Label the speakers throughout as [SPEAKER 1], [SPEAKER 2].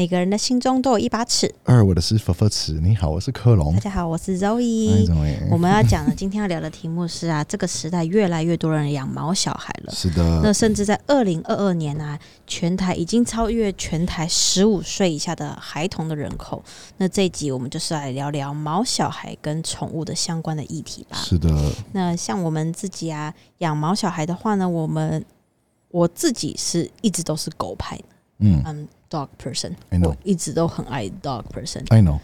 [SPEAKER 1] 每个人的心中都有一把尺。
[SPEAKER 2] 二，我的是佛佛尺。你好，我是克隆
[SPEAKER 1] 大。家好，我是
[SPEAKER 2] 哎
[SPEAKER 1] Zoe。我们要讲的今天要聊的题目是啊，这个时代越来越多人养毛小孩了。
[SPEAKER 2] 是的那，
[SPEAKER 1] 甚至在二零二二年啊，全台已经超越全台十五岁以下的孩童的人口。那这一集我们就是来聊聊毛小孩跟宠物的相关的议题吧。
[SPEAKER 2] 是的，
[SPEAKER 1] 那像我们自己啊，养毛小孩的话呢，我们我自己是一直都是狗派的，
[SPEAKER 2] 嗯
[SPEAKER 1] 嗯，dog
[SPEAKER 2] person，I know
[SPEAKER 1] 我一直都很爱 dog person。
[SPEAKER 2] ，I know。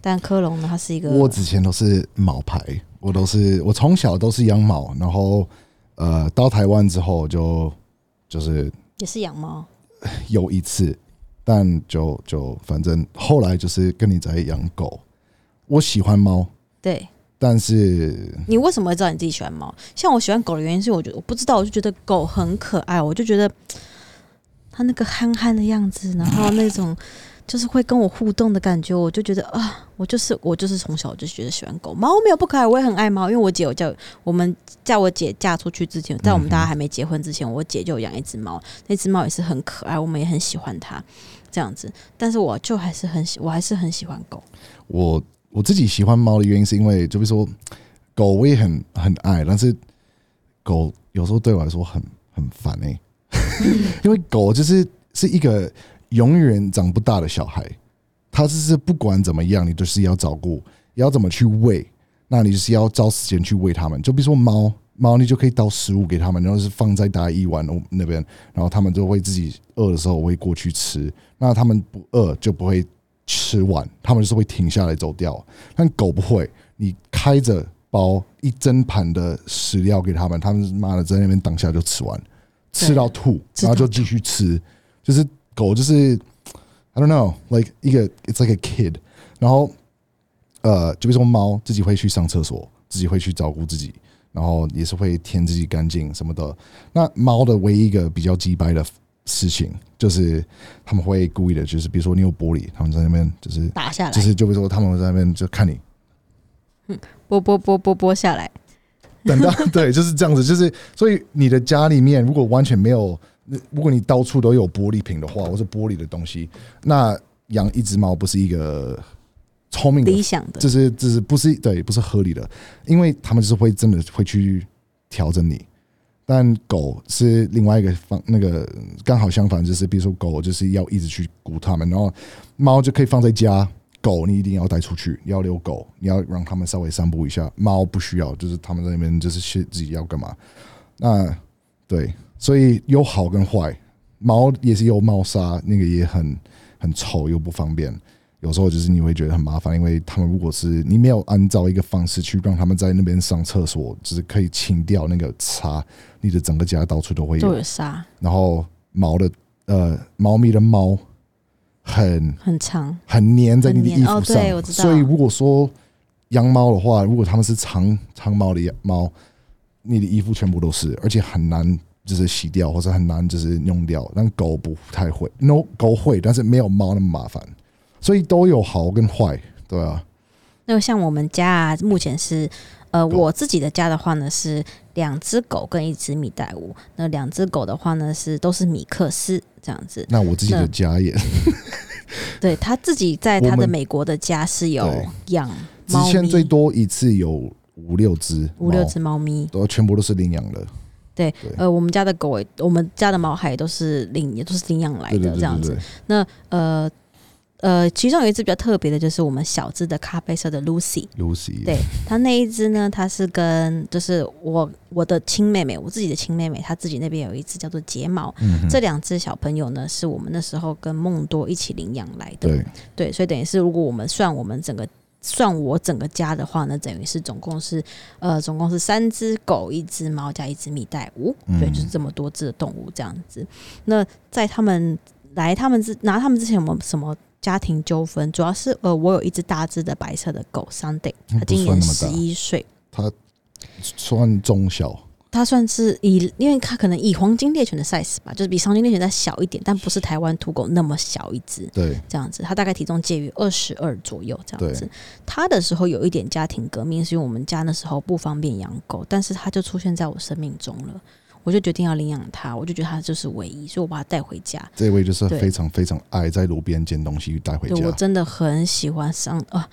[SPEAKER 1] 但科隆呢，他是一个
[SPEAKER 2] 我之前都是毛牌，我都是我从小都是养猫，然后呃到台湾之后就就是
[SPEAKER 1] 也是养猫，
[SPEAKER 2] 有一次，但就就反正后来就是跟你在养狗。我喜欢猫，
[SPEAKER 1] 对
[SPEAKER 2] 但是
[SPEAKER 1] 你为什么会知道你自己喜欢猫？像我喜欢狗的原因是，我觉得我不知道，我就觉得狗很可爱，我就觉得它那个憨憨的样子，然后那种就是会跟我互动的感觉，我就觉得啊，我就是我就是从小就觉得喜欢狗。猫没有不可爱，我也很爱猫，因为我姐有叫我们叫我姐嫁出去之前，在我们大家还没结婚之前，我姐就养一只猫，那只猫也是很可爱，我们也很喜欢它这样子。但是我就还是很喜，我还是很喜欢狗。
[SPEAKER 2] 我我自己喜欢猫的原因是因为，就比如说狗我也很很爱，但是狗有时候对我来说很很烦哎、因为狗就是是一个永远长不大的小孩，它就是不管怎么样，你都是要照顾，要怎么去喂，那你就是要找时间去喂它们。就比如说猫，猫你就可以倒食物给它们，然后是放在大一碗那边，然后它们就会自己饿的时候会过去吃，那它们不饿就不会吃完，它们就是会停下来走掉。但狗不会，你开着包一整盘的食料给它们，它们妈的在那边当下就吃完，吃到吐，然后就继续吃。就是狗就是，I don't know，like 一个 it's like a kid，然后呃，就比如说猫自己会去上厕所，自己会去照顾自己，然后也是会舔自己干净什么的。那猫的唯一一个比较鸡掰的事情，就是他们会故意的，就是比如说你有玻璃，他们在那边就是
[SPEAKER 1] 打下来，
[SPEAKER 2] 就是就比如说他们会在那边就看你，
[SPEAKER 1] 剥剥剥剥剥下来，
[SPEAKER 2] 等到 对，就是这样子，就是所以你的家里面如果完全没有，如果你到处都有玻璃瓶的话，或是玻璃的东西，那养一只猫不是一个聪明的
[SPEAKER 1] 理想的
[SPEAKER 2] 就是就是不是对不是合理的，因为他们就是会真的会去调整你，但狗是另外一个方那个刚好相反，就是比如说狗就是要一直去顾它们，然后猫就可以放在家，狗你一定要带出去，你要遛狗，你要让他们稍微散步一下，猫不需要，就是他们在那边就是是自己要干嘛，那对，所以有好跟坏，猫也是有猫砂，那个也很很臭又不方便。有时候就是你会觉得很麻烦，因为他们如果是你没有按照一个方式去让他们在那边上厕所，就是可以清掉那个擦，你的整个家到处都会
[SPEAKER 1] 都
[SPEAKER 2] 有。
[SPEAKER 1] 有沙，
[SPEAKER 2] 然后毛的呃，猫咪的毛很
[SPEAKER 1] 很长，
[SPEAKER 2] 很粘在你的衣服上，
[SPEAKER 1] 对我知道。
[SPEAKER 2] 所以如果说养猫的话，如果它们是长长毛的养猫，你的衣服全部都是，而且很难就是洗掉，或者很难就是弄掉。但狗不太会，no 狗会，但是没有猫那么麻烦，所以都有好跟坏，对啊，
[SPEAKER 1] 那像我们家啊，目前是呃，我自己的家的话呢是两只狗跟一只米袋鼯。那两只狗的话呢是都是米克斯这样子。
[SPEAKER 2] 那我自己的家也，
[SPEAKER 1] 对他自己在他的美国的家是有养
[SPEAKER 2] 之
[SPEAKER 1] 猫咪，
[SPEAKER 2] 前最多一次有五六只，
[SPEAKER 1] 五六，只猫。咪。
[SPEAKER 2] 都全部都是领养的，
[SPEAKER 1] 对
[SPEAKER 2] 对，
[SPEAKER 1] 呃，我们家的狗也，我们家的毛孩都是领，也都是领养来的这样子。那呃呃，其中有一只比较特别的，就是我们小只的咖啡色的 Lucy。
[SPEAKER 2] Lucy，
[SPEAKER 1] 对它那一只呢，它是跟就是我我的亲妹妹，我自己的亲妹妹，她自己那边有一只叫做睫毛。
[SPEAKER 2] 嗯，
[SPEAKER 1] 这两只小朋友呢，是我们那时候跟梦多一起领养来的。
[SPEAKER 2] 对
[SPEAKER 1] 对，所以等于是如果我们算我们整个算我整个家的话呢，等于是总共是呃总共是三只狗、一只猫加一只蜜袋鼯，
[SPEAKER 2] 嗯
[SPEAKER 1] 对，就是这么多只的动物这样子。那在他们来他们之拿他们之前有没有什么？家庭纠纷主要是呃，我有一只大只的白色的狗 Sunday，它今年十一岁，
[SPEAKER 2] 它算中小，
[SPEAKER 1] 它算是以，因为它可能以黄金猎犬的 size 吧，就是比黄金猎犬再小一点，但不是台湾土狗那么小一只。
[SPEAKER 2] 对
[SPEAKER 1] 这样子，它大概体重介于二十二左右这样子。它的时候有一点家庭革命，是因为我们家那时候不方便养狗，但是它就出现在我生命中了。我就决定要领养它，我就觉得它就是唯一，所以我把它带回家。
[SPEAKER 2] 这位就是非常非常爱在路边捡东西带回
[SPEAKER 1] 家我。真的很喜欢上啊，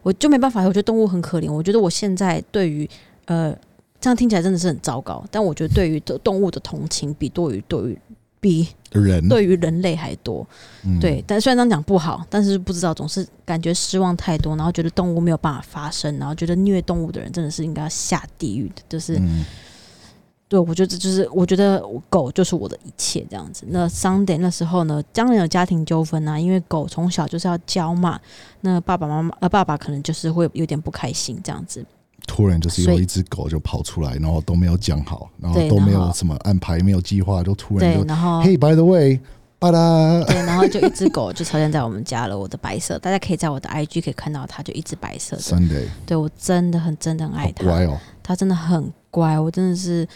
[SPEAKER 1] 我就没办法，我觉得动物很可怜。我觉得我现在对于呃，这样听起来真的是很糟糕，但我觉得对于动物的同情比多于对于比
[SPEAKER 2] 人
[SPEAKER 1] 对于人类还多。
[SPEAKER 2] 嗯
[SPEAKER 1] 对，但虽然这样讲不好，但是不知道总是感觉失望太多，然后觉得动物没有办法发声，然后觉得虐动物的人真的是应该要下地狱的，就是。
[SPEAKER 2] 嗯
[SPEAKER 1] 对，我觉得这就是，我觉得狗就是我的一切这样子。那 Sunday 那时候呢，当然有家庭纠纷啊，因为狗从小就是要教嘛，那爸爸妈妈呃爸爸可能就是会有点不开心这样子。
[SPEAKER 2] 突然就是有一只狗就跑出来，然后都没有讲好，然后都没有什么安排，没有计划，就突然就，
[SPEAKER 1] 对然后
[SPEAKER 2] 嘿，by the way，巴拉，
[SPEAKER 1] 对，然后就一只狗就出现在我们家了，我的白色，大家可以在我的 IG 可以看到它，就一只白色的。
[SPEAKER 2] Sunday，
[SPEAKER 1] 对我真的很真的很爱它，
[SPEAKER 2] 乖哦，
[SPEAKER 1] 它真的很乖，我真的是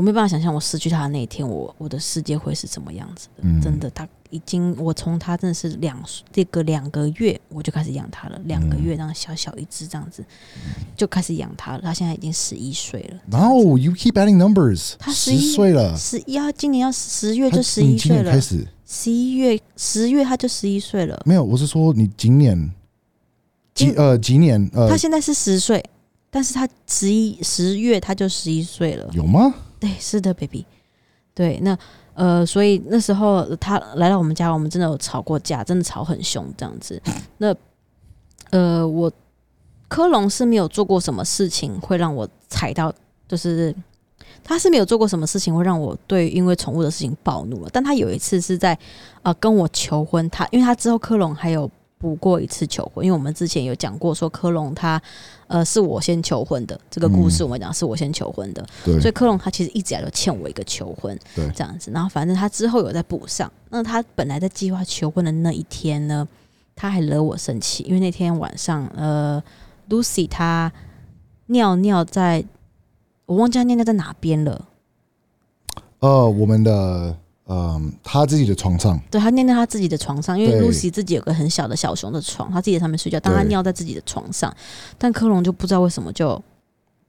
[SPEAKER 1] 我没办法想象我失去他的那一天，我我的世界会是怎么样子的。
[SPEAKER 2] 嗯，
[SPEAKER 1] 真的，他已经我从他真的是两这个两个月我就开始养他了，两个
[SPEAKER 2] 嗯
[SPEAKER 1] 月这样小小一只这样子就开始养他了。他现在已经十一岁了，
[SPEAKER 2] 然后 you keep adding numbers，
[SPEAKER 1] 他
[SPEAKER 2] 十
[SPEAKER 1] 11
[SPEAKER 2] 岁了，
[SPEAKER 1] 十一啊，今年要十月就十一岁了
[SPEAKER 2] 开，始
[SPEAKER 1] 十一月十月他就十一岁了。
[SPEAKER 2] 没有？我是说你今年几
[SPEAKER 1] 今
[SPEAKER 2] 呃几年呃
[SPEAKER 1] 他现在是十岁，但是他十一十月他就十一岁了。
[SPEAKER 2] 有吗？
[SPEAKER 1] 对，是的，baby。对，那呃，所以那时候他来到我们家，我们真的有吵过架，真的吵很凶这样子。那呃，我科隆是没有做过什么事情会让我踩到，就是他是没有做过什么事情会让我对因为宠物的事情暴怒了。但他有一次是在呃跟我求婚，他因为他之后科隆还有补过一次求婚，因为我们之前有讲过说科隆他呃是我先求婚的这个故事，
[SPEAKER 2] 嗯
[SPEAKER 1] 我们讲是我先求婚的。
[SPEAKER 2] 对
[SPEAKER 1] 所以科隆他其实一直以来都欠我一个求婚，
[SPEAKER 2] 对
[SPEAKER 1] 这样子。然后反正他之后有在补上。那他本来在计划求婚的那一天呢，他还惹我生气，因为那天晚上，呃，Lucy 她尿尿在，我忘记她尿尿在哪边了。
[SPEAKER 2] 呃，我们的嗯，他自己的床上，
[SPEAKER 1] 对，他尿在他自己的床上，因为
[SPEAKER 2] 对。
[SPEAKER 1] Lucy 自己有个很小的小熊的床，他自己在上面睡觉，但
[SPEAKER 2] 他
[SPEAKER 1] 尿在自己的床上。但科隆就不知道为什么就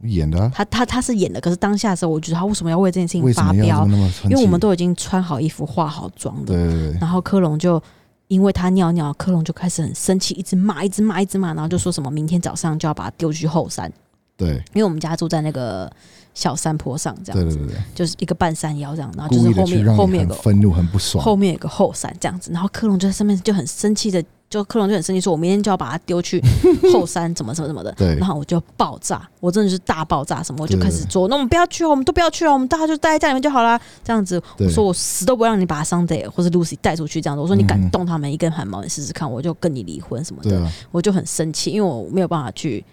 [SPEAKER 2] 演的啊、
[SPEAKER 1] 他他他是演的，可是当下的时候，我觉得他为什么要为这件事情发飙？因为我们都已经穿好衣服、化好妆的，
[SPEAKER 2] 对，
[SPEAKER 1] 然后科隆就因为他尿尿，科隆就开始很生气，一直骂，一直骂，一直骂，然后就说什么明天早上就要把他丢去后山，
[SPEAKER 2] 对。
[SPEAKER 1] 因为我们家住在那个小山坡上，这样子，
[SPEAKER 2] 对对对对，
[SPEAKER 1] 就是一个半山腰这样，然后就是后面后面有个
[SPEAKER 2] 愤怒、很不爽。
[SPEAKER 1] 后面有个后山这样子，然后克隆就在上面就很生气的，就克隆就很生气说，我明天就要把它丢去 后山，怎么怎么怎么的。
[SPEAKER 2] 对
[SPEAKER 1] 然后我就爆炸，我真的是大爆炸，什么我就开始做，那我们不要去哦，我们都不要去哦，我们大家就待在家里面就好啦。这样子，我说我死都不会让你把 Sunday 或是 Lucy 带出去，这样子，我说你敢动他们一根汗毛，你试试看，我就跟你离婚什么的。我就很生气，因为我没有办法去，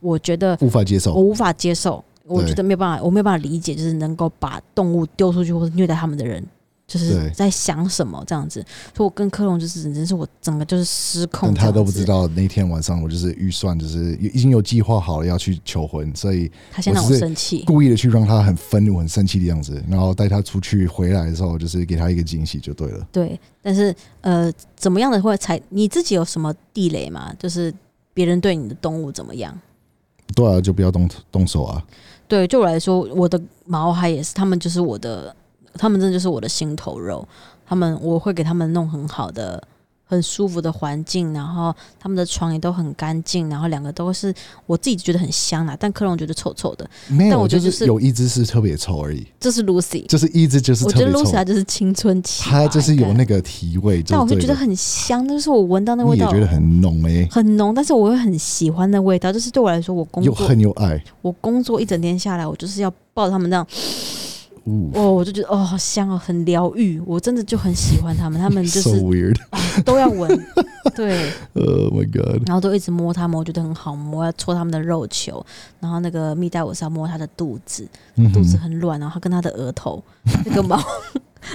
[SPEAKER 1] 我觉得
[SPEAKER 2] 无法接受
[SPEAKER 1] 我。无法接受，我
[SPEAKER 2] 对
[SPEAKER 1] 觉得没有办法，我没有办法理解，就是能够把动物丢出去或者虐待他们的人，就是在想什么这样子。所以我跟科隆就是真是我整个就是失控
[SPEAKER 2] 他都不知道那天晚上我就是预算就是已经有计划好了要去求婚，所以
[SPEAKER 1] 他先让我生气。
[SPEAKER 2] 故意的去让他很愤怒、很生气的样子，然后带他出去回来的时候，就是给他一个惊喜就对了。
[SPEAKER 1] 对，但是呃，怎么样的会才你自己有什么地雷吗？就是别人对你的动物怎么样？
[SPEAKER 2] 对啊，就不要动动手啊。
[SPEAKER 1] 对，就我来说，我的毛孩也是，他们就是我的，他们真的就是我的心头肉。他们我会给他们弄很好的、很舒服的环境，然后他们的床也都很干净，然后两个都是我自己觉得很香啊，但克隆觉得臭臭的。
[SPEAKER 2] 没有，
[SPEAKER 1] 但我觉得就是
[SPEAKER 2] 就是有一只是特别臭而已，
[SPEAKER 1] 这是 Lucy，
[SPEAKER 2] 就是一只就是
[SPEAKER 1] 我觉得 Lucy 就是青春期吧，
[SPEAKER 2] 它就是有那个体味，
[SPEAKER 1] 但我就觉得很香，就是我闻到那味道
[SPEAKER 2] 你也觉得很浓诶、
[SPEAKER 1] 很浓，但是我会很喜欢那味道，就是对我来说，我工
[SPEAKER 2] 又
[SPEAKER 1] 作
[SPEAKER 2] 恨又爱。
[SPEAKER 1] 我工作一整天下来，我就是要抱着他们这样，
[SPEAKER 2] 呜
[SPEAKER 1] 哦，我就觉得哦，好香哦，很疗愈，我真的就很喜欢他们，他们就
[SPEAKER 2] so
[SPEAKER 1] 是。都要闻，对，
[SPEAKER 2] Oh my god！
[SPEAKER 1] 然后都一直摸他们，我觉得很好摸，要搓他们的肉球，然后那个蜜袋鼯是要摸他的肚子，
[SPEAKER 2] 嗯
[SPEAKER 1] 肚子很软，然后他跟他的额头那个毛，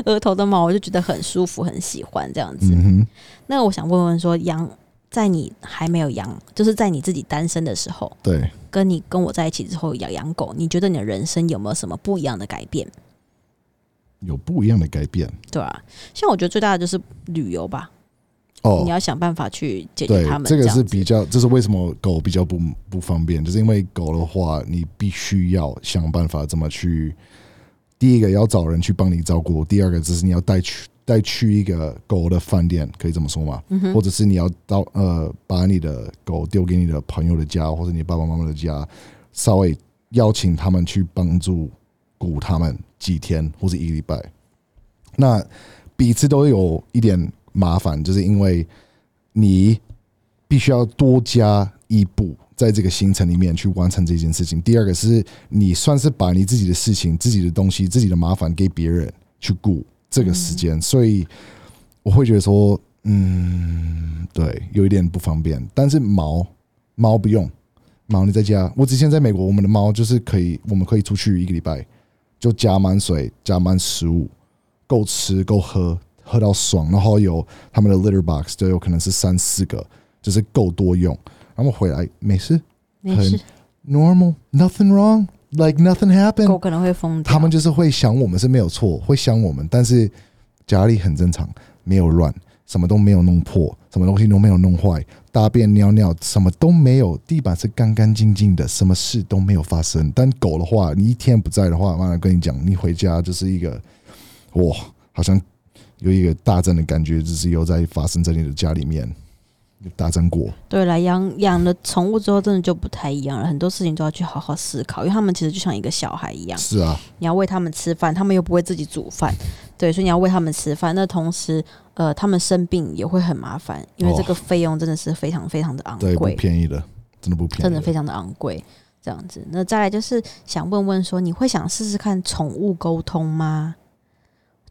[SPEAKER 1] 额头的毛，我就觉得很舒服，很喜欢这样子。
[SPEAKER 2] 嗯，
[SPEAKER 1] 那我想问问说，羊在你还没有羊，就是在你自己单身的时候，
[SPEAKER 2] 对，
[SPEAKER 1] 跟你跟我在一起之后养养狗，你觉得你的人生有没有什么不一样的改变？
[SPEAKER 2] 有不一样的改变
[SPEAKER 1] 对啊，像我觉得最大的就是旅游吧，
[SPEAKER 2] 哦
[SPEAKER 1] 你。要想办法去解决他，们。
[SPEAKER 2] 这个是比较，这是为什么狗比较不不方便，就是因为狗的话，你必须要想办法怎么去第一个要找人去帮你照顾，第二个就是你要带去带去一个狗的饭店，可以这么说吗？
[SPEAKER 1] 嗯
[SPEAKER 2] 或者是你要到呃把你的狗丢给你的朋友的家，或者你爸爸妈妈的家，稍微邀请他们去帮助顾他们几天或者一个礼拜。那彼此都有一点麻烦，就是因为你必须要多加一步在这个行程里面去完成这件事情。第二个是你算是把你自己的事情、自己的东西、自己的麻烦给别人去顾这个时间，所以我会觉得说，嗯，对，有一点不方便。但是猫猫不用，猫你在家。我之前在美国，我们的猫就是可以，我们可以出去一个礼拜，就加满水、加满食物，够吃够喝，喝到爽。然后有他们的 litter box，就有可能是三四个，就是够多用。然后回来没事
[SPEAKER 1] 没事
[SPEAKER 2] ，，normal，nothing wrong，like nothing happened。
[SPEAKER 1] 狗可能会疯掉。
[SPEAKER 2] 他们就是会想我们是没有错，会想我们，但是家里很正常，没有乱，什么都没有弄破，什么东西都没有弄坏，大便尿尿什么都没有，地板是干干净净的，什么事都没有发生。但狗的话，你一天不在的话，妈的跟你讲，你回家就是一个哇，好像有一个大战的感觉，就是又在发生在你的家里面，大战过。
[SPEAKER 1] 对了，养养了宠物之后，真的就不太一样了。很多事情都要去好好思考，因为他们其实就像一个小孩一样，
[SPEAKER 2] 是啊，
[SPEAKER 1] 你要喂他们吃饭，他们又不会自己煮饭，对，所以你要喂他们吃饭。那同时，呃，他们生病也会很麻烦，因为这个费用真的是非常非常的昂
[SPEAKER 2] 对，不，便宜的，真的不便宜，
[SPEAKER 1] 真的非常的昂贵。这样子，那再来就是想问问说，你会想试试看宠物沟通吗？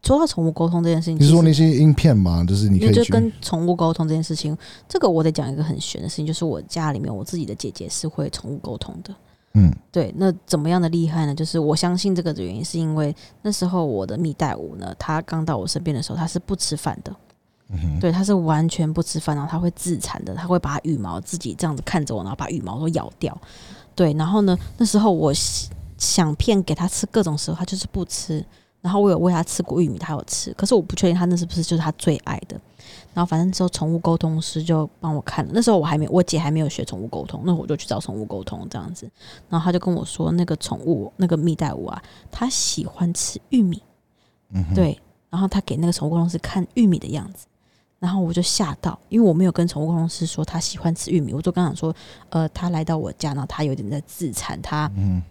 [SPEAKER 1] 说到宠物沟通这件事情，
[SPEAKER 2] 你是说那些影片嘛？就是你可以
[SPEAKER 1] 就跟宠物沟通这件事情，这个我得讲一个很玄的事情，就是我家里面我自己的姐姐是会宠物沟通的。
[SPEAKER 2] 嗯
[SPEAKER 1] 对，那怎么样的厉害呢？就是我相信这个的原因，是因为那时候我的蜜袋鼯呢，它刚到我身边的时候，它是不吃饭的，
[SPEAKER 2] 嗯哼
[SPEAKER 1] 对，它是完全不吃饭，然后它会自残的，它会把羽毛自己这样子看着我，然后把羽毛都咬掉。对，然后呢，那时候我想想骗给它吃各种食物，它就是不吃。然后我有喂它吃过玉米，它有吃，可是我不确定它那是不是就是它最爱的。然后反正之后宠物沟通师就帮我看了，那时候我还没，我姐还没有学宠物沟通，那我就去找宠物沟通这样子。然后他就跟我说，那个宠物那个蜜袋鼯啊，它喜欢吃玉米，
[SPEAKER 2] 嗯，
[SPEAKER 1] 对。然后他给那个宠物沟通师看玉米的样子，然后我就吓到，因为我没有跟宠物沟通师说他喜欢吃玉米，我就跟他说，呃，他来到我家，然后他有点在自残，他
[SPEAKER 2] 嗯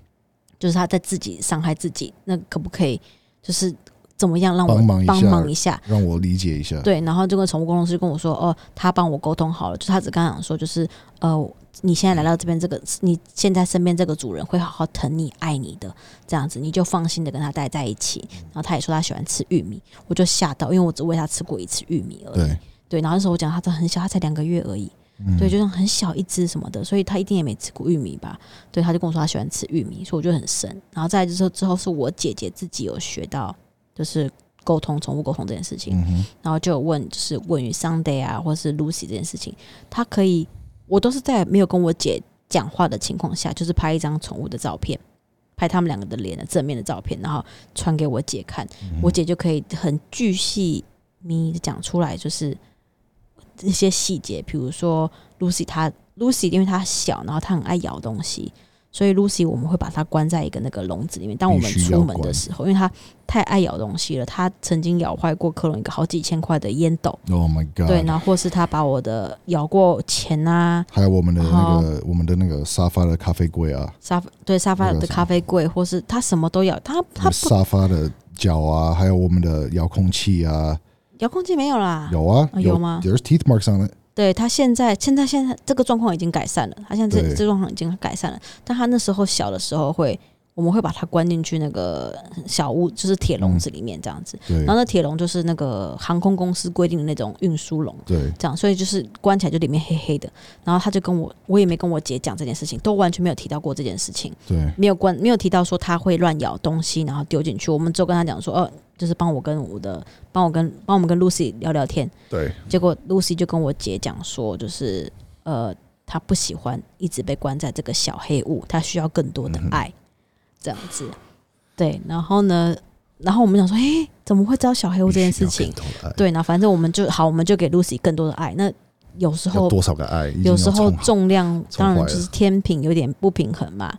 [SPEAKER 1] 就是他在自己伤害自己，那可不可以就是怎么样让我
[SPEAKER 2] 帮忙一下
[SPEAKER 1] 帮忙一下？
[SPEAKER 2] 让我理解一下。
[SPEAKER 1] 对，然后这个宠物沟通师跟我说，哦，他帮我沟通好了，就他只刚想说，就是呃，你现在来到这边，这个你现在身边这个主人会好好疼你、爱你的，这样子你就放心的跟他待在一起。然后他也说他喜欢吃玉米，我就吓到，因为我只喂他吃过一次玉米而已。
[SPEAKER 2] 对，
[SPEAKER 1] 对，然后那时候我讲他真的很小，他才两个月而已，
[SPEAKER 2] 嗯
[SPEAKER 1] 对，就像很小一只什么的，所以他一定也没吃过玉米吧？对，他就跟我说他喜欢吃玉米，所以我就很深。然后再来就是之后是我姐姐自己有学到，就是沟通宠物沟通这件事情，
[SPEAKER 2] 嗯，
[SPEAKER 1] 然后就有问，就是问于 Sunday 啊，或是 Lucy 这件事情，他可以，我都是在没有跟我姐讲话的情况下，就是拍一张宠物的照片，拍他们两个的脸的正面的照片，然后传给我姐看，
[SPEAKER 2] 嗯
[SPEAKER 1] 我姐就可以很巨细靡的讲出来，就是一些细节，比如说 Lucy 她 Lucy 因为她小，然后她很爱咬东西。所以 Lucy 我们会把它关在一个那个笼子里面。当我们出门的时候，因为她太爱咬东西了，她曾经咬坏过克隆一个好几千块的烟斗
[SPEAKER 2] ，，Oh my God，
[SPEAKER 1] 对，然后或是她把我的咬过钱啊、
[SPEAKER 2] 还有我们的那个我们的那个沙发的咖啡柜啊，
[SPEAKER 1] 沙发对沙发的咖啡柜，或是她什么都咬，她她
[SPEAKER 2] 沙发的脚啊，还有我们的遥控器啊，
[SPEAKER 1] 遥控器没有啦，
[SPEAKER 2] 有啊，
[SPEAKER 1] 啊有吗
[SPEAKER 2] ？There's teeth marks on it。
[SPEAKER 1] 对他现在现在现在这个状况已经改善了，他现在这这状况已经改善了，但他那时候小的时候会，我们会把它关进去那个小屋，就是铁笼子里面这样子，
[SPEAKER 2] 对
[SPEAKER 1] 然后那铁笼就是那个航空公司规定的那种运输笼。
[SPEAKER 2] 对，
[SPEAKER 1] 这样，所以就是关起来就里面黑黑的，然后他就跟我，我也没跟我姐讲这件事情，都完全没有提到过这件事情，
[SPEAKER 2] 对，
[SPEAKER 1] 没有关，没有提到说他会乱咬东西，然后丢进去。我们只有跟他讲说，哦、就是帮我跟我的，帮我跟帮我们跟 Lucy 聊聊天。
[SPEAKER 2] 对，
[SPEAKER 1] 结果 Lucy 就跟我姐讲说，就是呃，她不喜欢一直被关在这个小黑屋，她需要更多的爱，这样子。对，然后呢，然后我们想说，诶，怎么会知道小黑屋这件事情？对，那反正我们就好，我们就给 Lucy 更多的爱。那有时候
[SPEAKER 2] 多少个爱？
[SPEAKER 1] 有时候重量当然就是天平有点不平衡嘛。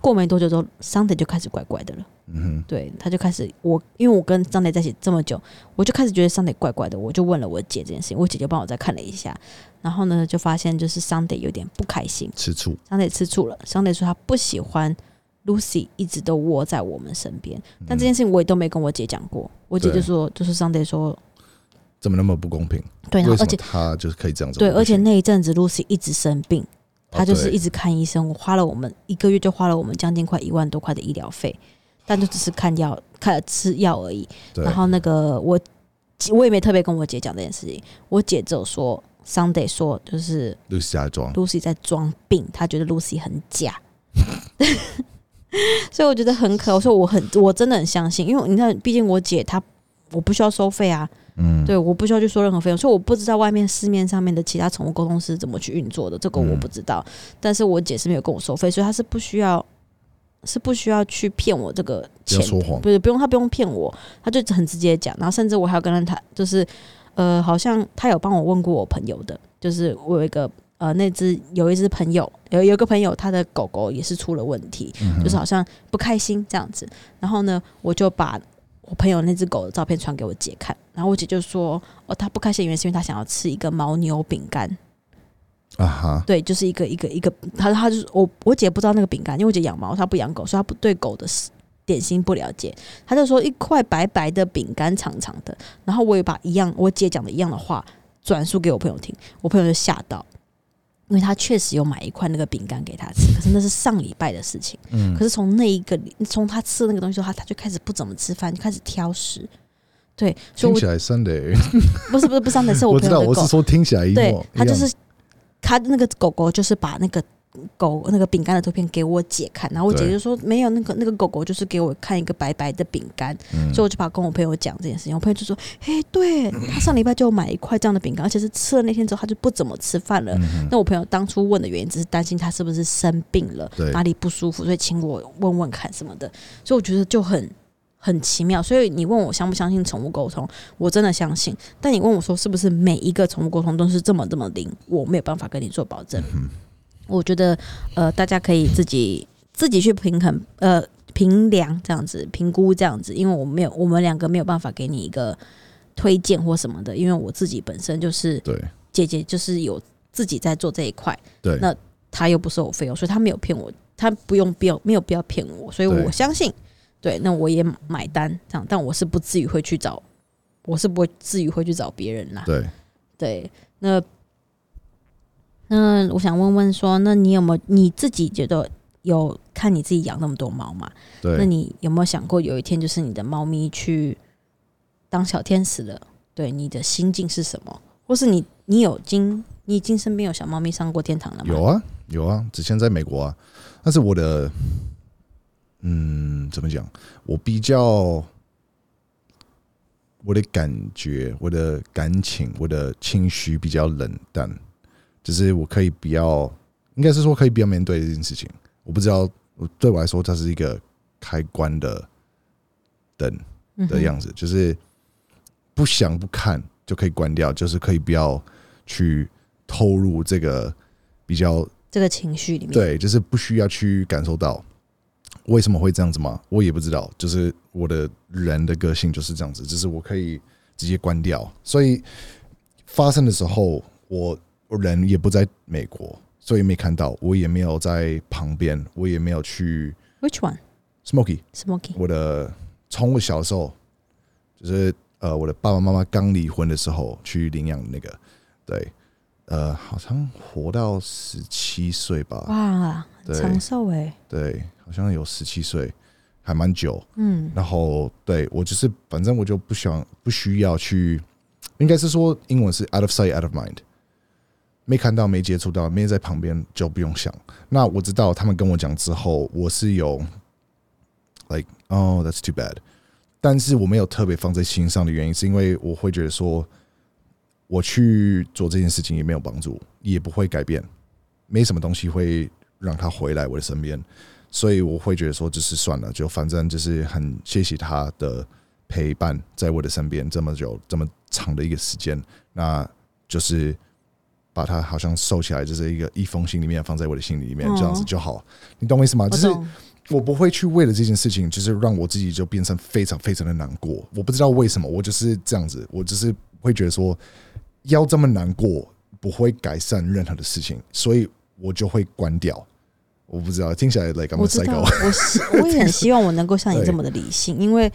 [SPEAKER 1] 过没多久之后，Sunday 就开始怪怪的了。
[SPEAKER 2] 嗯哼。
[SPEAKER 1] 对，他就开始我，因为我跟 Sunday 在一起这么久，我就开始觉得 Sunday 怪怪的，我就问了我姐这件事情，我姐就帮我再看了一下，然后呢，就发现就是 Sunday 有点不开心，
[SPEAKER 2] 吃醋
[SPEAKER 1] ，，Sunday 吃醋了，Sunday 说他不喜欢 Lucy 一直都窝在我们身边，但这件事情我也都没跟我姐讲过，我姐就说，就是 Sunday 说，
[SPEAKER 2] 怎么那么不公平？
[SPEAKER 1] 对，然后而且
[SPEAKER 2] 他就是可以这样子？
[SPEAKER 1] 对，而且那一阵子 Lucy 一直生病，她就是一直看医生，我花了我们一个月就花了我们将近快一万多块的医疗费，但就只是看药、看吃药而已。然后那个我我也没特别跟我姐讲这件事情，我姐只有说 Sunday 说就是
[SPEAKER 2] Lucy 在装
[SPEAKER 1] ，Lucy 在装病，她觉得 Lucy 很假。所以我觉得很可，我说我很我真的很相信，因为你看，毕竟我姐她我不需要收费啊，
[SPEAKER 2] 嗯，
[SPEAKER 1] 对，我不需要去收任何费用，所以我不知道外面市面上面的其他宠物沟通师怎么去运作的，这个我
[SPEAKER 2] 嗯
[SPEAKER 1] 不知道。但是我姐是没有跟我收费，所以她是不需要，是不需要去骗我这个钱，不是不用，她不用骗我，她就很直接讲。然后甚至我还要跟她谈，就是呃，好像她有帮我问过我朋友的，就是我有一个呃，那只有一只朋友，有有个朋友，他的狗狗也是出了问题，
[SPEAKER 2] 嗯
[SPEAKER 1] 就是好像不开心这样子。然后呢，我就把我朋友那只狗的照片传给我姐看，然后我姐就说：“哦，她不开心，原因是因为她想要吃一个牦牛饼干。
[SPEAKER 2] 啊哈，
[SPEAKER 1] 对，就是一个一个一个，她她就是我我姐不知道那个饼干，因为我姐养猫，她不养狗，所以她不对狗的点心不了解。她就说一块白白的饼干，长长的。然后我也把一样我姐讲的一样的话转述给我朋友听，我朋友就吓到。因为他确实有买一块那个饼干给他吃，可是那是上礼拜的事情。
[SPEAKER 2] 嗯
[SPEAKER 1] 可是从那一个从他吃的那个东西之后，他他就开始不怎么吃饭，就开始挑食。对，所以
[SPEAKER 2] 听起来 Sunday，
[SPEAKER 1] 不是不是不是，那是我
[SPEAKER 2] 我知道，
[SPEAKER 1] 朋友的狗
[SPEAKER 2] 我是，说听起来一
[SPEAKER 1] 对，他就是他那个狗狗就是把那个狗那个饼干的图片给我姐看，然后我姐就说没有那个那个狗狗就是给我看一个白白的饼干，
[SPEAKER 2] 嗯
[SPEAKER 1] 所以我就把跟我朋友讲这件事情，我朋友就说，嘿，对他上礼拜就买一块这样的饼干，而且是吃了那天之后他就不怎么吃饭了。
[SPEAKER 2] 嗯
[SPEAKER 1] 那我朋友当初问的原因只是担心他是不是生病了，哪里不舒服，所以请我问问看什么的。所以我觉得就很很奇妙。所以你问我相不相信宠物沟通，我真的相信。但你问我说是不是每一个宠物沟通都是这么这么灵，我没有办法跟你做保证。
[SPEAKER 2] 嗯
[SPEAKER 1] 我觉得呃，大家可以自己自己去平衡呃评量这样子评估这样子，因为我没有我们两个没有办法给你一个推荐或什么的，因为我自己本身就是
[SPEAKER 2] 对
[SPEAKER 1] 姐姐就是有自己在做这一块。
[SPEAKER 2] 对，
[SPEAKER 1] 那他又不收我费用，所以他没有骗我，他不用必要没有必要骗我，所以我相信，对，那我也买单这样，但我是不至于会去找，我是不会至于会去找别人啦。
[SPEAKER 2] 对，
[SPEAKER 1] 对，那那我想问问说，那你有没有你自己觉得有看你自己养那么多猫嘛？
[SPEAKER 2] 对那，
[SPEAKER 1] 你有没有想过有一天就是你的猫咪去当小天使了？对，你的心境是什么？或是你你有经你已经身边有小猫咪上过天堂了吗？
[SPEAKER 2] 有啊有啊，之前在美国啊，但是我的，嗯，怎么讲？我比较我的感觉、我的感情、我的情绪比较冷淡，就是我可以比较，应该是说可以比较面对这件事情。我不知道，我对我来说，它是一个开关的灯的样子，就是不想不看就可以关掉，就是可以不要去投入这个比较
[SPEAKER 1] 这个情绪里面，
[SPEAKER 2] 对，就是不需要去感受到为什么会这样子吗？我也不知道，就是我的人的个性就是这样子，就是我可以直接关掉。所以发生的时候，我我人也不在美国，所以没看到，我也没有在旁边，我也没有去
[SPEAKER 1] Which one?
[SPEAKER 2] Smoky。
[SPEAKER 1] Smoky.
[SPEAKER 2] 我的从我小时候，就是呃，我的爸爸妈妈刚离婚的时候去领养那个，对，呃，好像活到十七岁吧，
[SPEAKER 1] 哇，
[SPEAKER 2] 对
[SPEAKER 1] 长寿哎。
[SPEAKER 2] 对，好像有十七岁，还蛮久。
[SPEAKER 1] 嗯
[SPEAKER 2] 然后对我就是，反正我就不想不需要去，应该是说英文是 out of sight out of mind，没看到没接触到，没在旁边就不用想。那我知道他们跟我讲之后，我是有 like oh that's too bad，但是我没有特别放在心上的原因，是因为我会觉得说，我去做这件事情也没有帮助，也不会改变，没什么东西会让他回来我的身边。所以我会觉得说，就是算了，就反正就是很谢谢他的陪伴，在我的身边这么久、这么长的一个时间，那就是把它好像收起来，就是一个一封信里面放在我的心里面，
[SPEAKER 1] 嗯
[SPEAKER 2] 这样子就好。你懂我意思吗？就是
[SPEAKER 1] 我
[SPEAKER 2] 不会去为了这件事情，就是让我自己就变成非常非常的难过。我不知道为什么，我就是这样子，我就是会觉得说，要这么难过不会改善任何的事情，所以我就会关掉。我不知道，听起来 like I'm
[SPEAKER 1] 我
[SPEAKER 2] a
[SPEAKER 1] 知道
[SPEAKER 2] ，psycho。
[SPEAKER 1] 我是我也很希望我能够像你这么的理性，因为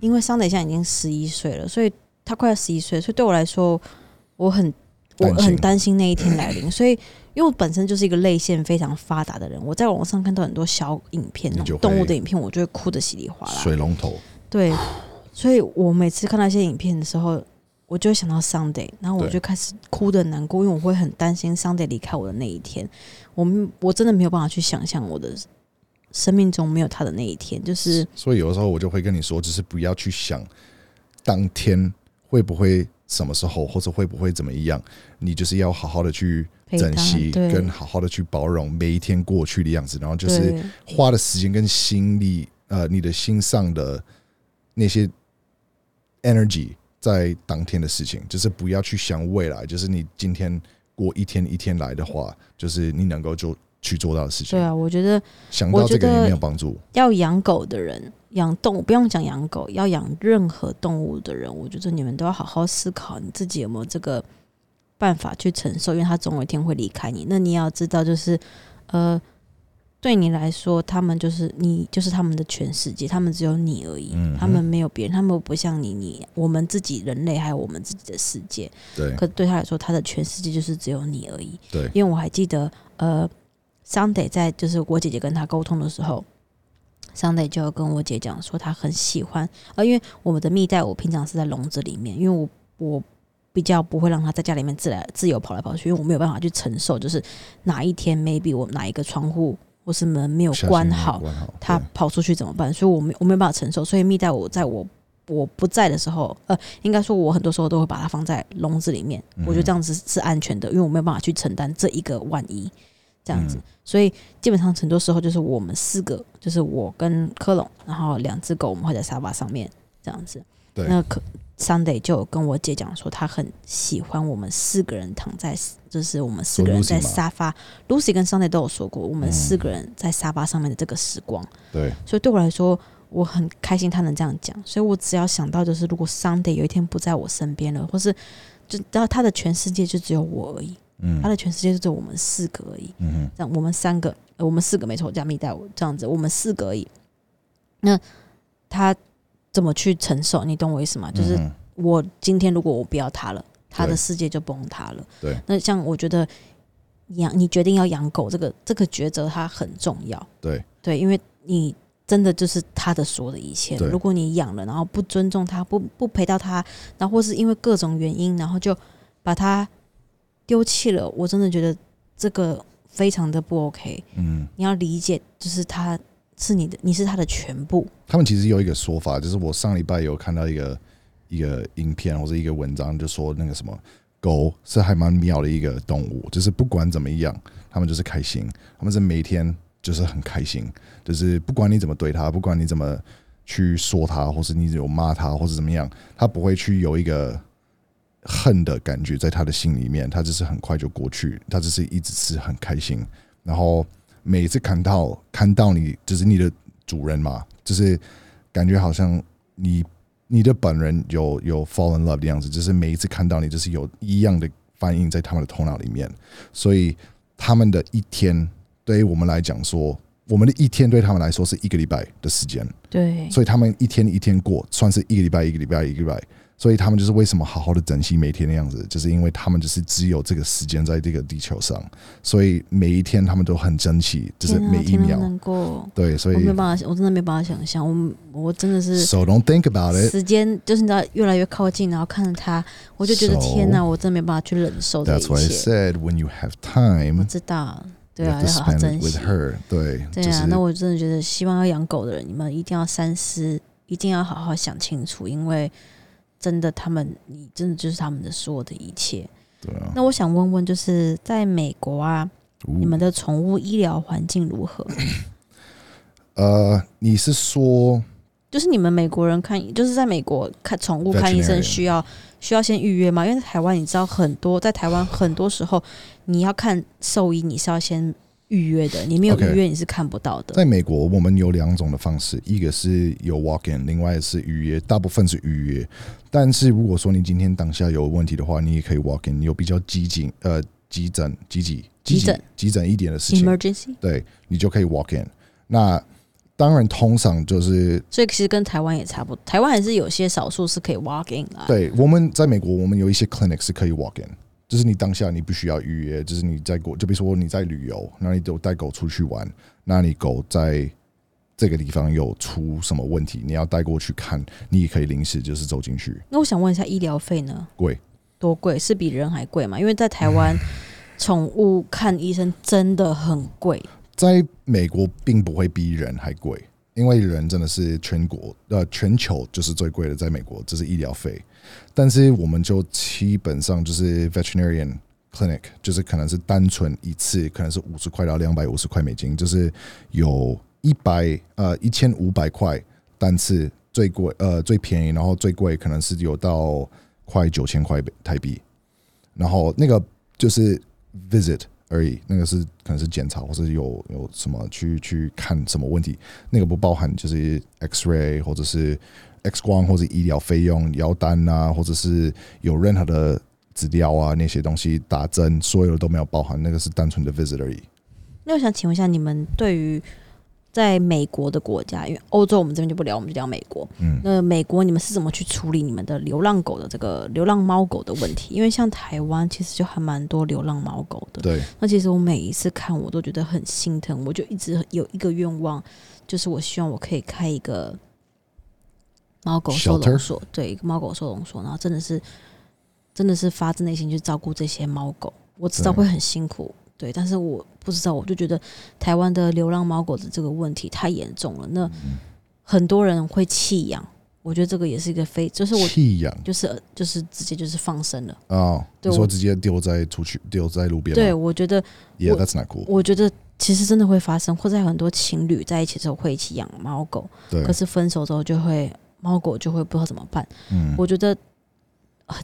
[SPEAKER 1] 因为桑德现在已经十一岁了，所以他快要十一岁，所以对我来说，我很我很担心那一天来临，所以因为我本身就是一个泪腺非常发达的人，我在网上看到很多小影片，动物的影片，我就会哭得稀里哗啦。
[SPEAKER 2] 水龙头，
[SPEAKER 1] 对，所以我每次看到一些影片的时候，我就会想到 Sunday，然后我就开始哭的难过，因为我会很担心 Sunday 离开我的那一天。我们我真的没有办法去想象我的生命中没有他的那一天，就是
[SPEAKER 2] 所以有的时候我就会跟你说，就是不要去想当天会不会什么时候，或者会不会怎么样，你就是要好好的去珍惜，
[SPEAKER 1] 对。
[SPEAKER 2] 跟好好的去包容每一天过去的样子，然后就是花的时间跟心力，呃，你的心上的那些 energy 在当天的事情，就是不要去想未来，就是你今天过一天一天来的话，就是你能够就去做到的事情。
[SPEAKER 1] 对啊，我觉得
[SPEAKER 2] 想到这个也没有帮助。
[SPEAKER 1] 要养狗的人，养动物不用讲养狗，要养任何动物的人，我觉得你们都要好好思考你自己有没有这个办法去承受，因为他总有一天会离开你。那你也要知道，就是呃，对你来说，他们就是你，就是他们的全世界，他们只有你而已，
[SPEAKER 2] 嗯
[SPEAKER 1] 他们没有别人，他们不像你，你我们自己人类还有我们自己的世界。
[SPEAKER 2] 对
[SPEAKER 1] 可对他来说，他的全世界就是只有你而已。
[SPEAKER 2] 对，
[SPEAKER 1] 因为我还记得，呃，Sunday 在就是我姐姐跟他沟通的时候，Sunday 就有跟我姐讲说，他很喜欢，呃，因为我们的蜜袋我平常是在笼子里面，因为我我比较不会让他在家里面自来自由跑来跑去，因为我没有办法去承受，就是哪一天 maybe 我哪一个窗户或是门没有关好，
[SPEAKER 2] 关好，对
[SPEAKER 1] 他跑出去怎么办？所以我没我没有办法承受，所以蜜袋我在我我不在的时候，呃，应该说我很多时候都会把它放在笼子里面，
[SPEAKER 2] 嗯
[SPEAKER 1] 我觉得这样子是安全的，因为我没有办法去承担这一个万一这样子，
[SPEAKER 2] 嗯
[SPEAKER 1] 所以基本上很多时候就是我们四个，就是我跟科隆，然后两只狗我们会在沙发上面这样子。
[SPEAKER 2] 对
[SPEAKER 1] 那可 Sunday 就跟我姐讲说，他很喜欢我们四个人躺在，就是我们四个人在沙发。Lucy 跟 Sunday 都有说过，我们
[SPEAKER 2] 嗯
[SPEAKER 1] 四个人在沙发上面的这个时光。
[SPEAKER 2] 对
[SPEAKER 1] 所以对我来说，我很开心他能这样讲。所以我只要想到，就是如果 Sunday 有一天不在我身边了，或是就然后他的全世界就只有我而已，
[SPEAKER 2] 嗯
[SPEAKER 1] 他的全世界就只有我们四个而已。
[SPEAKER 2] 嗯哼
[SPEAKER 1] 这样我们三个，呃我们四个没错，加蜜带我这样子，我们四个而已。那他怎么去承受？你懂我意思吗？就是我今天如果我不要他了，他的世界就崩塌了。
[SPEAKER 2] 对，
[SPEAKER 1] 那像我觉得养你决定要养狗这个这个抉择，它很重要。
[SPEAKER 2] 对
[SPEAKER 1] 对，因为你真的就是他的所有的一切。
[SPEAKER 2] 对
[SPEAKER 1] 如果你养了，然后不尊重他，不不陪到他，然后或是因为各种原因，然后就把他丢弃了，我真的觉得这个非常的不 OK。
[SPEAKER 2] 嗯，
[SPEAKER 1] 你要理解，就是他是你的，你是他的全部。
[SPEAKER 2] 他们其实有一个说法，就是我上礼拜有看到一个一个影片或者一个文章，就说那个什么狗是还蛮妙的一个动物，就是不管怎么样，他们就是开心，他们是每天就是很开心，就是不管你怎么对它，不管你怎么去说它，或是你有骂它，或是怎么样，它不会去有一个恨的感觉在他的心里面，他就是很快就过去，他只是一直是很开心，然后每次看到看到你，就是你的主人嘛，就是感觉好像你你的本人有有 fall in love 的样子，就是每一次看到你，就是有一样的反应在他们的头脑里面，所以他们的一天对于我们来讲说，我们的一天对他们来说是一个礼拜的时间，
[SPEAKER 1] 对，
[SPEAKER 2] 所以他们一天一天过，算是一个礼拜一个礼拜一个礼拜。所以他们就是为什么好好的珍惜每天的样子，就是因为他们就是只有这个时间在这个地球上，所以每一天他们都很珍惜，就是每一秒。
[SPEAKER 1] 天啊难过。
[SPEAKER 2] 对，所以
[SPEAKER 1] 我没有办法，我真的没办法想象，我我真的是
[SPEAKER 2] so don't think about it.
[SPEAKER 1] 时间就是你知道越来越靠近，然后看着他，我就觉得天哪，我真的没办法去忍受这一
[SPEAKER 2] That's why I
[SPEAKER 1] 切。
[SPEAKER 2] said when you have time, 我
[SPEAKER 1] 知道，对啊，要好好珍惜
[SPEAKER 2] with。her. 对，就是
[SPEAKER 1] 对啊，那我真的觉得，希望要养狗的人，你们一定要三思，一定要好好想清楚，因为真的，他们你真的就是他们的所有的一切。
[SPEAKER 2] 对啊。
[SPEAKER 1] 那我想问问，就是在美国啊，你们
[SPEAKER 2] 的
[SPEAKER 1] 的宠物医疗环境如何？
[SPEAKER 2] 呃，你是说
[SPEAKER 1] 就是你们美国人看，就是在美国看宠物看医生需要需要先预约吗？因为在台湾你知道很多，在台湾很多时候你要看兽医，你是要先预约的，你没有预约你是看不到的。
[SPEAKER 2] 在美国，我们有两种的方式，一个是有 walk in，另外是预约，大部分是预约。但是如果说你今天当下有问题的话，你也可以 walk in，你有比较急紧呃急诊、急急
[SPEAKER 1] 急诊
[SPEAKER 2] 急诊一点的事情
[SPEAKER 1] ，Emergency，
[SPEAKER 2] 对你就可以 walk in。那当然，通常就是
[SPEAKER 1] 所以其实跟台湾也差不多，台湾还是有些少数是可以 walk in 啊。
[SPEAKER 2] 对我们在美国，我们有一些 clinic 是可以 walk in，就是你当下你不需要预约，就是你在国，就比如说你在旅游，那你就带狗出去玩，那你狗在这个地方有出什么问题，你要带过去看，你也可以临时就是走进去，
[SPEAKER 1] 那我想问一下，医疗费呢？
[SPEAKER 2] 贵。
[SPEAKER 1] 多贵？是比人还贵吗？因为在台湾，宠物看医生真的很贵。
[SPEAKER 2] 在美国并不会比人还贵，因为人真的是全国呃全球就是最贵的，在美国这是医疗费，但是我们就基本上就是 veterinarian clinic，就是可能是单纯一次可能是五十块到两百五十块美金，就是有一百呃一千五百块单次最贵呃最便宜，然后最贵可能是有到快九千块台币，然后那个就是 visit 而已，那个是可能是检查或是有有什么去去看什么问题，那个不包含就是 X ray 或者是 X 光或者医疗费用、药单啊，或者是有任何的资料啊那些东西打针，所有的都没有包含，那个是单纯的 visit 而已。
[SPEAKER 1] 那我想请问一下，你们对于在美国的国家，因为欧洲我们这边就不聊，我们就聊美国。
[SPEAKER 2] 嗯，
[SPEAKER 1] 那美国你们是怎么去处理你们的流浪狗的这个流浪猫狗的问题？因为像台湾其实就还蛮多流浪猫狗的。
[SPEAKER 2] 对，
[SPEAKER 1] 那其实我每一次看我都觉得很心疼，我就一直有一个愿望，就是我希望我可以开一个猫狗收容？所，对，一个猫狗收容所，然后真的是真的是发自内心去照顾这些猫狗。我知道会很辛苦，对，但是我不知道，我就觉得台湾的流浪猫狗的这个问题太严重了。那
[SPEAKER 2] 嗯
[SPEAKER 1] 很多人会弃养，我觉得这个也是一个非，就是我
[SPEAKER 2] 弃养
[SPEAKER 1] 就是就是直接就是放生了。
[SPEAKER 2] 啊，
[SPEAKER 1] 对我
[SPEAKER 2] 你说直接丢在出去丢在路边？
[SPEAKER 1] 对，我觉得
[SPEAKER 2] ，Yeah,
[SPEAKER 1] 我
[SPEAKER 2] that's not cool。
[SPEAKER 1] 我觉得其实真的会发生，或者很多情侣在一起之后会一起养猫狗，
[SPEAKER 2] 对
[SPEAKER 1] 可，是分手之后就会猫狗就会不知道怎么办。
[SPEAKER 2] 嗯，
[SPEAKER 1] 我觉得，呃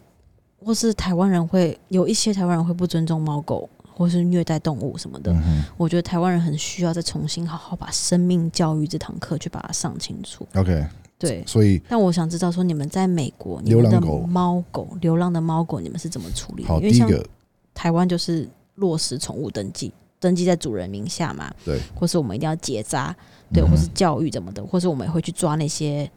[SPEAKER 1] 或是台湾人会有一些台湾人会不尊重猫狗，或是虐待动物什么的。
[SPEAKER 2] 嗯
[SPEAKER 1] 我觉得台湾人很需要再重新好好把生命教育这堂课去把它上清楚。
[SPEAKER 2] ，OK，
[SPEAKER 1] 对，
[SPEAKER 2] 所以
[SPEAKER 1] 但我想知道说你们在美国，你们的猫狗、流浪的猫狗，你们是怎么处理？
[SPEAKER 2] 好，
[SPEAKER 1] 因为像
[SPEAKER 2] 第一个
[SPEAKER 1] 台湾就是落实宠物登记，登记在主人名下嘛，
[SPEAKER 2] 对，
[SPEAKER 1] 或是我们一定要结扎，对，
[SPEAKER 2] 嗯
[SPEAKER 1] 或是教育怎么的，或是我们也会去抓那些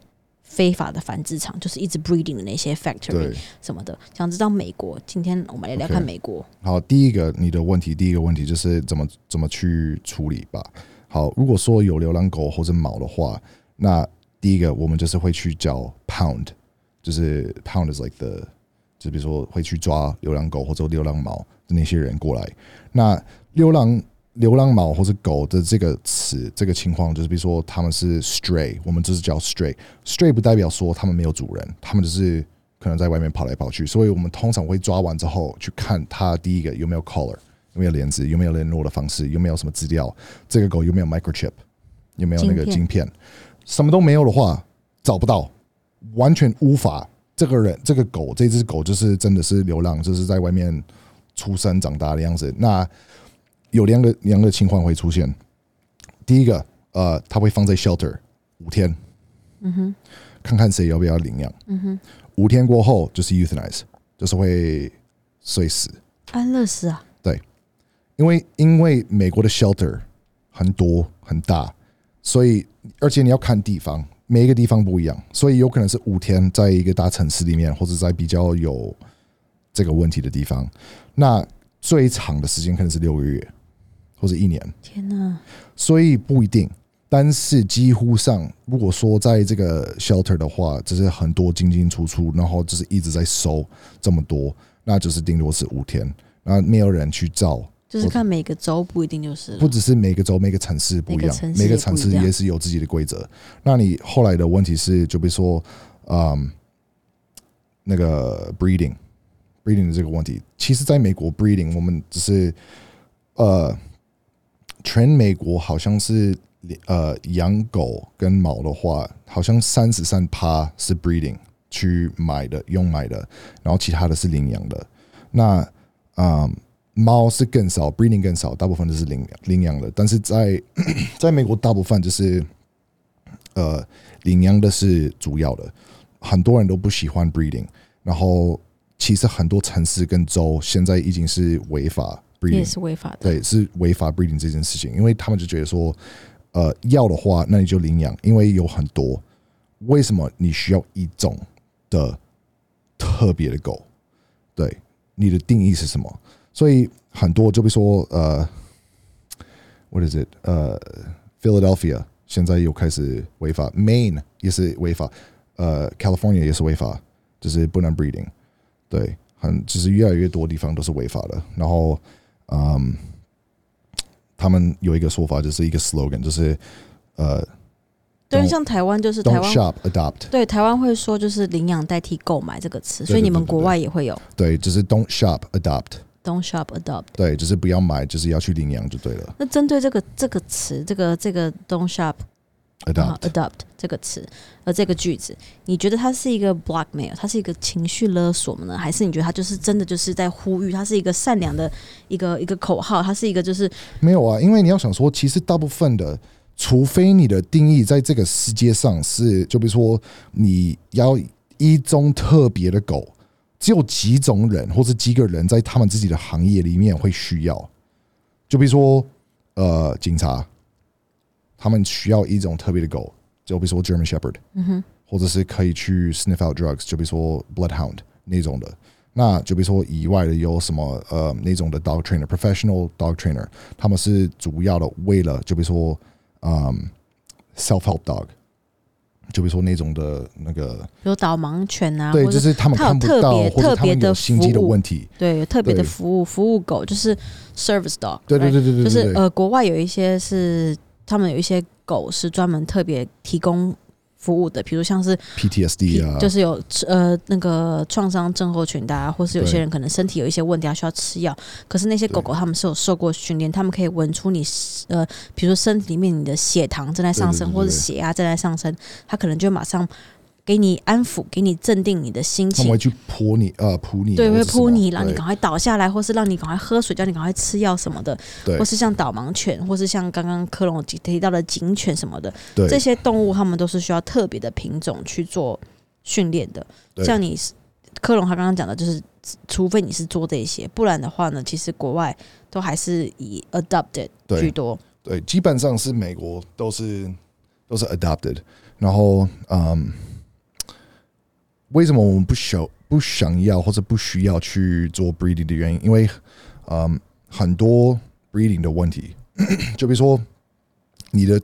[SPEAKER 1] 非法的繁殖场，就是一直 breeding 的那些 factory，什么的。想知道美国，今天我们来聊看美国。
[SPEAKER 2] 好，第一个你的问题，第一个问题就是怎么怎么去处理吧。好，如果说有流浪狗或者猫的话，那第一个我们就是会去叫 pound，就是 pound is like the，就比如说会去抓流浪狗或者流浪猫的那些人过来。那流浪流浪猫或者狗的这个词，这个情况就是比如说他们是 stray，我们就是叫 stray，stray 不代表说他们没有主人，他们只是可能在外面跑来跑去，所以我们通常会抓完之后去看它第一个有没有 collar，有没有帘子，有没有联络的方式，有没有什么资料，这个狗有没有 microchip，有没有那个
[SPEAKER 1] 晶
[SPEAKER 2] 晶片，什么都没有的话找不到，完全无法。这个人这个狗这只狗就是真的是流浪，就是在外面出生长大的样子。那有两个两个情况会出现，第一个呃，他会放在 shelter 五天，
[SPEAKER 1] 嗯哼，
[SPEAKER 2] 看看谁要不要领养。
[SPEAKER 1] 嗯哼，
[SPEAKER 2] 五天过后就是 euthanize，就是会碎死。
[SPEAKER 1] 安乐死啊，对
[SPEAKER 2] 因为因为美国的 shelter 很多很大，所以而且你要看地方，每一个地方不一样，所以有可能是五天在一个大城市里面，或者在比较有这个问题的地方。那最长的时间可能是六个月或者一年，
[SPEAKER 1] 天哪！
[SPEAKER 2] 所以不一定。但是几乎上，如果说在这个 shelter 的话，就是很多进进出出，然后就是一直在收这么多，那就是顶多是五天，那没有人去照。
[SPEAKER 1] 就是看每个州不一定就是
[SPEAKER 2] 不只是每个州、每个城市不一样
[SPEAKER 1] 每个
[SPEAKER 2] 城，市也是有自己的规则。那你后来的问题是，就比如说，嗯，那个 breeding breeding 的这个问题，其实在美国 breeding 我们只是呃，全美国好像是呃养狗跟猫的话，好像三十三趴是 breeding 去买的用买的，然后其他的是领养的。那啊、猫是更少，breeding 更少，大部分都是领领养的。但是在 在美国，大部分就是呃领养的是主要的，很多人都不喜欢 breeding，然后其实很多城市跟州现在已经是违法 breeding，
[SPEAKER 1] 也是违法的。
[SPEAKER 2] 对，是违法 breeding 这件事情，因为他们就觉得说，呃，要的话，那你就领养，因为有很多，为什么你需要一种的特别的狗？对，你的定义是什么？所以很多就比如说，呃，what is it？呃，Philadelphia 现在又开始违法，Maine 也是违法，呃，California 也是违法，就是不能 breeding。对，很就是越来越多地方都是违法的。然后，嗯，他们有一个说法，就是一个 slogan，就是呃
[SPEAKER 1] 对
[SPEAKER 2] ，Don't-
[SPEAKER 1] 像台湾就是台
[SPEAKER 2] ，don't
[SPEAKER 1] 湾
[SPEAKER 2] shop adopt，
[SPEAKER 1] 对台湾会说就是领养代替购买这个词，所以你们国外也会有。
[SPEAKER 2] 对，就是 don't shop
[SPEAKER 1] adopt，don't shop adopt。
[SPEAKER 2] 对，就是不要买，就是要去领养就对了。
[SPEAKER 1] 那针对这个这个词，这个这个 don't shop 啊
[SPEAKER 2] ，adopt。
[SPEAKER 1] adopt 这个词，呃，这个句子，你觉得它是一个 blackmail，它是一个情绪勒索呢，还是你觉得它就是真的就是在呼吁，它是一个善良的一个一个口号，它是一个就是
[SPEAKER 2] 没有啊，因为你要想说，其实大部分的，除非你的定义在这个世界上是，就比如说你要一种特别的狗，只有几种人或者几个人在他们自己的行业里面会需要，就比如说呃警察，他们需要一种特别的狗，就比如说 German Shepherd，
[SPEAKER 1] 嗯哼，
[SPEAKER 2] 或者是可以去 sniff out drugs，就比如说 bloodhound 那种的。那就比如说以外的有什么呃那种的 dog trainer，professional dog trainer，他们是主要的为了就比如说嗯 self help dog，就比如说那种的那个
[SPEAKER 1] 比如导盲犬啊，
[SPEAKER 2] 对，就是他们看不到
[SPEAKER 1] 特别
[SPEAKER 2] 或者他们
[SPEAKER 1] 特别的
[SPEAKER 2] 有心机的问题，
[SPEAKER 1] 对有特别的服务服务狗，就是 service dog？
[SPEAKER 2] 对对对对对，
[SPEAKER 1] 就是呃，国外有一些是他们有一些狗是专门特别提供服务的，比如像是
[SPEAKER 2] PTSD 啊，
[SPEAKER 1] 就是有呃那个创伤症候群的、啊，或是有些人可能身体有一些问题，他需要吃药。可是那些狗狗他们是有受过训练，他们可以闻出你呃，比如说身体里面你的血糖正在上升，或者血压正在上升，它可能就马上给你安抚，给你镇定你的心情
[SPEAKER 2] 他们会。去扑你呃扑你，
[SPEAKER 1] 对，会扑你，让你赶快倒下来，或是让你赶快喝水，叫你赶快吃药什么的，
[SPEAKER 2] 对
[SPEAKER 1] 或是像导盲犬，或是像刚刚科隆提提到的警犬什么的，
[SPEAKER 2] 对
[SPEAKER 1] 这些动物它们都是需要特别的品种去做训练的。
[SPEAKER 2] 对
[SPEAKER 1] 像你是科隆他刚刚讲的，就是除非你是做这些，不然的话呢，其实国外都还是以 adopted 居多。
[SPEAKER 2] 对，基本上是美国都是都是 adopted，然后嗯，为什么我们不想不想要或者不需要去做 breeding 的原因？因为嗯，很多 breeding 的问题，就比如说你的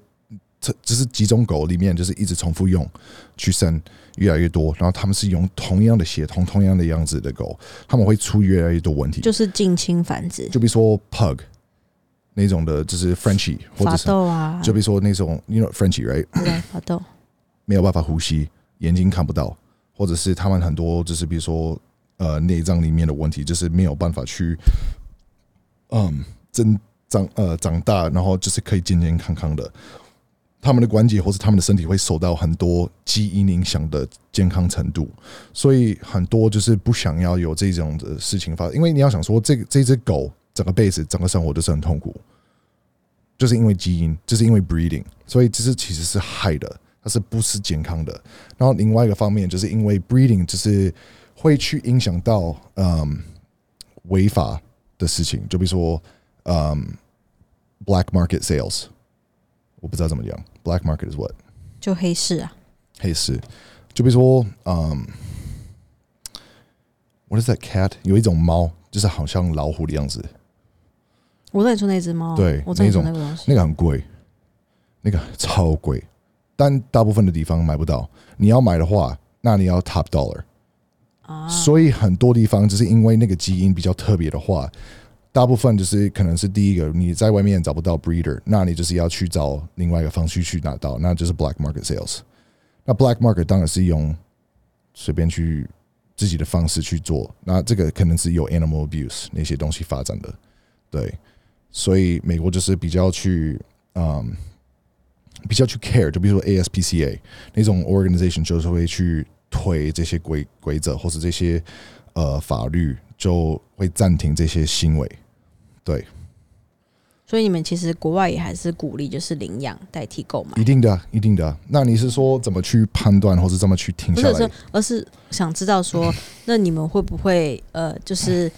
[SPEAKER 2] 这就是几种狗里面就是一直重复用去生越来越多，然后他们是用同样的血统、同样的样子的狗，他们会出越来越多问题。
[SPEAKER 1] 就是近亲繁殖，
[SPEAKER 2] 就比如说 pug 那种的，就是 Frenchie 或者是就比如说那种，you know Frenchie right，
[SPEAKER 1] 对法斗，
[SPEAKER 2] 没有办法呼吸，眼睛看不到，或者是他们很多就是比如说呃内脏里面的问题，就是没有办法去嗯增长呃长大，然后就是可以健健康康的。他们的关节或是他们的身体会受到很多基因影响的健康程度，所以很多就是不想要有这种的事情发生，因为你要想说，这这只狗整个辈子整个生活都是很痛苦，就是因为基因，就是因为 breeding，所以这是其实是害的，它是不是健康的。然后另外一个方面，就是因为 breeding 就是会去影响到嗯违法的事情，就比如说嗯 black market sales，我不知道怎么讲，black market is what
[SPEAKER 1] 就黑市啊，
[SPEAKER 2] 黑市，就比如说嗯 what is that cat？有一种猫，就是好像老虎的样子，
[SPEAKER 1] 我知道你说那只猫，
[SPEAKER 2] 对
[SPEAKER 1] 我知道你说
[SPEAKER 2] 那
[SPEAKER 1] 那个东西，
[SPEAKER 2] 那个很贵，那个超贵，但大部分的地方买不到。你要买的话，那你要 top dollar。
[SPEAKER 1] 啊，
[SPEAKER 2] 所以很多地方就是因为那个基因比较特别的话，大部分就是可能是第一个你在外面找不到 breeder，那你就是要去找另外一个方式去拿到，那就是 black market sales。那 black market 当然是用随便去自己的方式去做，那这个可能是有 animal abuse 那些东西发展的，对。所以美国就是比较去嗯比较去 care，就比如说 ASPCA 那种 organization 就是会去推这些规规则或是这些呃法律，就会暂停这些行为。对，
[SPEAKER 1] 所以你们其实国外也还是鼓励就是领养代替购买，
[SPEAKER 2] 一定的，一定的。那你是说怎么去判断，或是怎么去停下来
[SPEAKER 1] 不是？，而是想知道说，那你们会不会呃，就是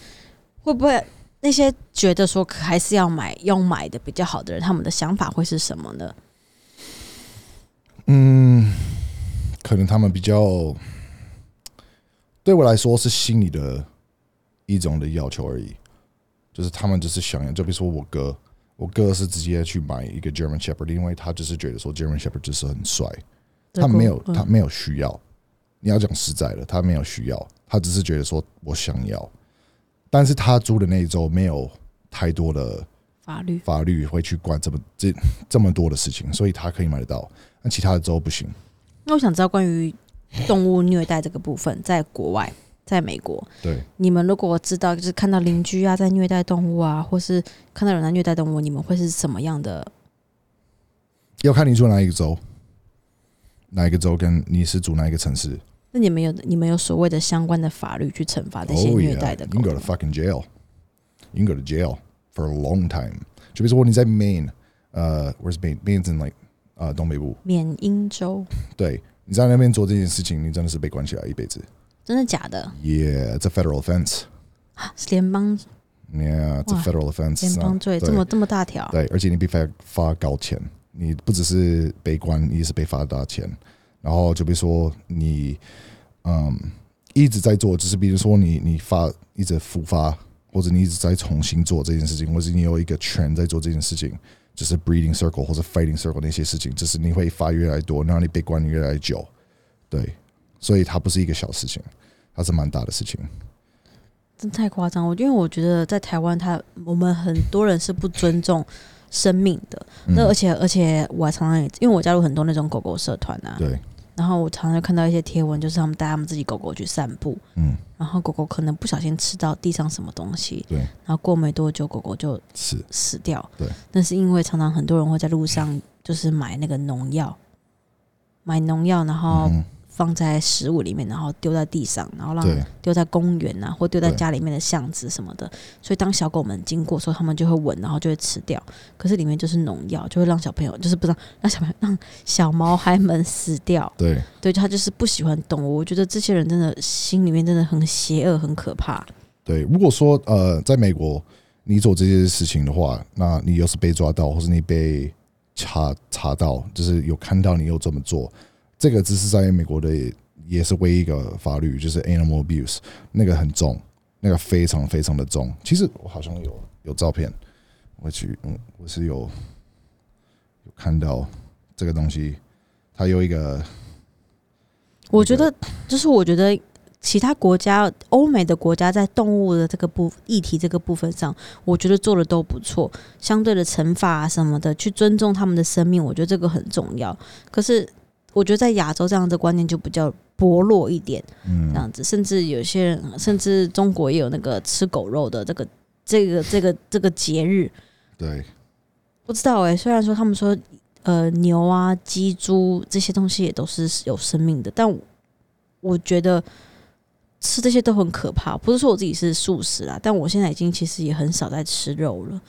[SPEAKER 1] 会不会那些觉得说还是要买要买的比较好的人，他们的想法会是什么呢？
[SPEAKER 2] 嗯，可能他们比较，对我来说是心理的一种的要求而已，就是他们只是想要，就比如说我哥，我哥是直接去买一个 German Shepherd，因为他只是觉得说 German Shepherd 就是很帅，他没有
[SPEAKER 1] 嗯。
[SPEAKER 2] 他没有需要。你要讲实在的，他没有需要，他只是觉得说我想要，但是他租的那一周没有太多的
[SPEAKER 1] 法律。
[SPEAKER 2] 法律会去管这么这这么多的事情，所以他可以买得到，那其他的州不行。
[SPEAKER 1] 那我想知道关于动物虐待这个部分，在国外，在美国，
[SPEAKER 2] 对，
[SPEAKER 1] 你们如果知道就是看到邻居啊在虐待动物啊，或是看到有人在虐待动物，你们会是什么样的？
[SPEAKER 2] 要看你住哪一个州，哪一个州跟你是住哪一个城市。
[SPEAKER 1] 那你们有你们有所谓的相关的法律去惩罚这些
[SPEAKER 2] Oh
[SPEAKER 1] 虐
[SPEAKER 2] yeah,
[SPEAKER 1] 待的
[SPEAKER 2] you
[SPEAKER 1] 狗
[SPEAKER 2] can go
[SPEAKER 1] 吗
[SPEAKER 2] to fucking jail. You can go to jail for a long time. 就比如说你在 Maine，呃，Where's Maine? Maine's in like 呃东北部。
[SPEAKER 1] 缅因州，
[SPEAKER 2] 对，你在那边做这件事情，你真的是被关起来一辈子。
[SPEAKER 1] 真的假的
[SPEAKER 2] ？Yeah, it's a federal offense.
[SPEAKER 1] 是联邦
[SPEAKER 2] Yeah, it's a federal offense.
[SPEAKER 1] 联邦罪这么这么大条？
[SPEAKER 2] 对，而且你被发发高钱，你不只是被关，你也是被罚大钱。然后就比如说你，嗯，一直在做，就是比如说你你发一直复发，或者你一直在重新做这件事情，或者你有一个权在做这件事情，就是 breeding circle 或者 fighting circle 那些事情，就是你会发越来越多，然后你被关越来越久。对，所以它不是一个小事情，它是蛮大的事情。
[SPEAKER 1] 真太夸张！我因为我觉得在台湾他，我们很多人是不尊重生命的。
[SPEAKER 2] 嗯
[SPEAKER 1] 那而且而且我还常常也因为我加入很多那种狗狗社团啊，
[SPEAKER 2] 对，
[SPEAKER 1] 然后我常常看到一些贴文，就是他们带他们自己狗狗去散步，
[SPEAKER 2] 嗯，
[SPEAKER 1] 然后狗狗可能不小心吃到地上什么东西，
[SPEAKER 2] 对，
[SPEAKER 1] 然后过没多久狗狗就死。死。掉。
[SPEAKER 2] 对，
[SPEAKER 1] 那是因为常常很多人会在路上就是买那个农药，买农药，然后
[SPEAKER 2] 嗯，
[SPEAKER 1] 放在食物里面，然后丢在地上，然后让，丢在公园啊，或丢在家里面的巷子什么的。所以当小狗们经过的时候，它们就会闻，然后就会吃掉。可是里面就是农药，就会让小朋友就是不知道让小朋友让小毛孩们死掉。
[SPEAKER 2] 对，
[SPEAKER 1] 对，他就是不喜欢动物。我觉得这些人真的心里面真的很邪恶，很可怕。
[SPEAKER 2] 对，如果说呃，在美国你做这些事情的话，那你又是被抓到，或是你被查查到，就是有看到你又这么做，这个只是在美国的也是唯一一个法律，就是 animal abuse，那个很重，那个非常非常的重。其实我好像有有照片，我去，嗯，我是有有看到这个东西，它有一个
[SPEAKER 1] 我觉得，就是我觉得其他国家、欧美的国家在动物的这个部议题这个部分上，我觉得做的都不错。相对的惩罚啊什么的，去尊重他们的生命，我觉得这个很重要。可是，我觉得在亚洲这样的观念就比较薄弱一点，
[SPEAKER 2] 嗯
[SPEAKER 1] 这样子。甚至有些人，甚至中国也有那个吃狗肉的这个、这个、这个、这个节日。
[SPEAKER 2] 对
[SPEAKER 1] 不知道哎、虽然说他们说，呃，牛啊、鸡、猪这些东西也都是有生命的，但我我觉得吃这些都很可怕。不是说我自己是素食啦，但我现在已经其实也很少在吃肉了。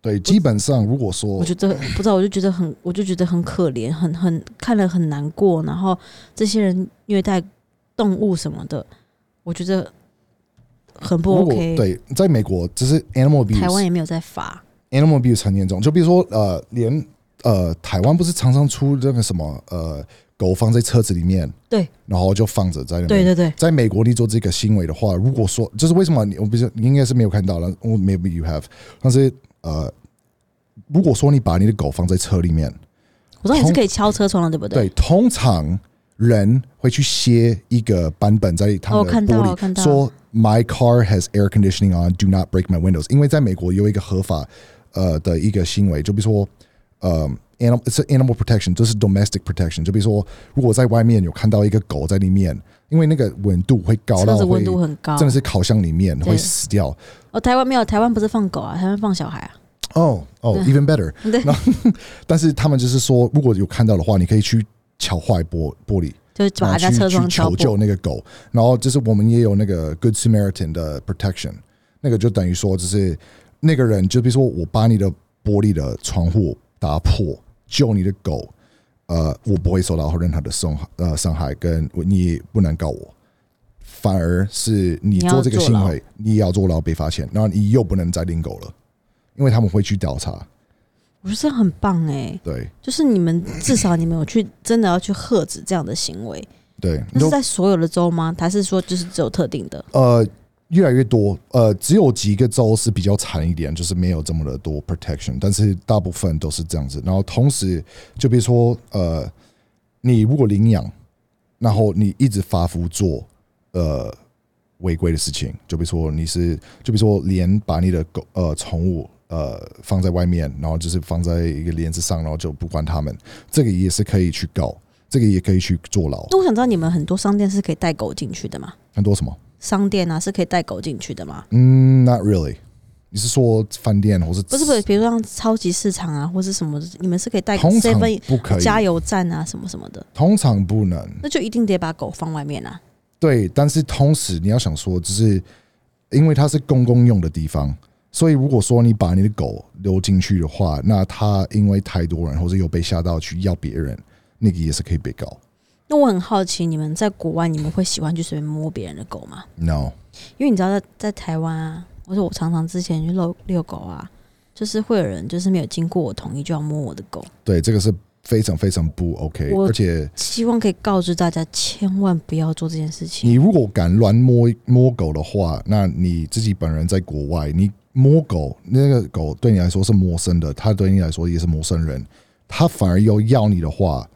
[SPEAKER 2] 对，基本上如果说
[SPEAKER 1] 我觉得不知道，我就觉得很，我就觉得很可怜，很很看了很难过。然后这些人虐待动物什么的，我觉得很不 OK。
[SPEAKER 2] 对，在美国只是 animal abuse，
[SPEAKER 1] 台湾也没有在罚
[SPEAKER 2] ，animal abuse 很严重，就比如说呃，连呃台湾不是常常出那个什么呃狗放在车子里面，
[SPEAKER 1] 对，
[SPEAKER 2] 然后就放着在那。
[SPEAKER 1] 对对对，
[SPEAKER 2] 在美国，你做这个行为的话，如果说就是为什么你我不是你应该是没有看到了，我 maybe you have，但是呃，如果说你把你的狗放在车里面，
[SPEAKER 1] 我知道你是可以敲车窗的，对不
[SPEAKER 2] 对，对通常人会去写一个版本在他们的玻璃，
[SPEAKER 1] 看到
[SPEAKER 2] 说 My car has air conditioning on, do not break my windows。因为在美国有一个合法呃的一个行为，就比如说呃 animal it's animal protection，就是 domestic protection。就比如说，如果在外面有看到一个狗在里面，因为那个温度会高到
[SPEAKER 1] 温度很高，
[SPEAKER 2] 真的是烤箱里面会死掉。
[SPEAKER 1] 哦，台湾没有，台湾不是放狗啊，台湾放小孩啊。
[SPEAKER 2] 哦哦，even better。
[SPEAKER 1] 对，
[SPEAKER 2] 但是他们就是说，如果有看到的话，你可以去敲坏玻玻璃，
[SPEAKER 1] 就是把
[SPEAKER 2] 然后去
[SPEAKER 1] 人家车窗
[SPEAKER 2] 去求救。那个狗。然后就是我们也有那个 Good Samaritan 的 protection，那个就等于说，就是那个人，就比如说我把你的玻璃的窗户打破，救你的狗，呃，我不会受到任何的伤害呃伤害，跟你不能告我。反而是你做这个行为，你也要坐牢被罚钱，然后你又不能再领狗了，因为他们会去调查。
[SPEAKER 1] 我觉得这很棒哎、
[SPEAKER 2] 对
[SPEAKER 1] 就是你们至少你们有去真的要去喝止这样的行为，
[SPEAKER 2] 对，
[SPEAKER 1] 那是在所有的州吗？还是说就是只有特定的？
[SPEAKER 2] 呃越来越多，呃，只有几个州是比较惨一点，就是没有这么的多 protection，但是大部分都是这样子。然后同时，就比如说呃，你如果领养，然后你一直发福做呃违规的事情，就比如说你是，就比如说连把你的狗呃宠物呃放在外面，然后就是放在一个帘子上，然后就不管他们，这个也是可以去告，这个也可以去坐牢。
[SPEAKER 1] 那我想知道你们很多商店是可以带狗进去的吗？
[SPEAKER 2] 很多什么？
[SPEAKER 1] 商店啊是可以带狗进去的吗？
[SPEAKER 2] 嗯，Not really。你是说饭店或是
[SPEAKER 1] 不是不是，比如说像超级市场啊，或是什么，你们是可以带
[SPEAKER 2] 通常不可以，
[SPEAKER 1] 加油站啊什么什么的，
[SPEAKER 2] 通常不能。
[SPEAKER 1] 那就一定得把狗放外面啊。
[SPEAKER 2] 对，但是同时你要想说，就是因为它是公共用的地方，所以如果说你把你的狗溜进去的话，那它因为太多人或者有被吓到去要别人，那个也是可以被告。
[SPEAKER 1] 那我很好奇，你们在国外你们会喜欢去随便摸别人的狗吗
[SPEAKER 2] ？No，
[SPEAKER 1] 因为你知道在在台湾啊，或者我常常之前去遛遛狗啊，就是会有人就是没有经过我同意就要摸我的狗，
[SPEAKER 2] 对，这个是非常非常不 OK，而且
[SPEAKER 1] 希望可以告知大家，千万不要做这件事情。
[SPEAKER 2] 你如果敢乱摸摸狗的话，那你自己本人在国外，你摸狗，那个狗对你来说是陌生的，它对你来说也是陌生人，它反而要要你的话，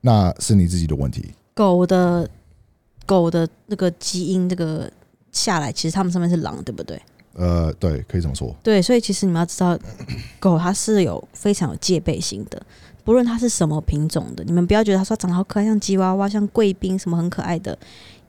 [SPEAKER 2] 那是你自己的问题。
[SPEAKER 1] 狗的狗的那个基因这个下来，其实它们上面是狼，对不对？
[SPEAKER 2] 呃，对，可以这么说。
[SPEAKER 1] 对，所以其实你们要知道，狗它是有非常有戒备心的，不论它是什么品种的，你们不要觉得它说长得好可爱，像吉娃娃、像贵宾什么很可爱的，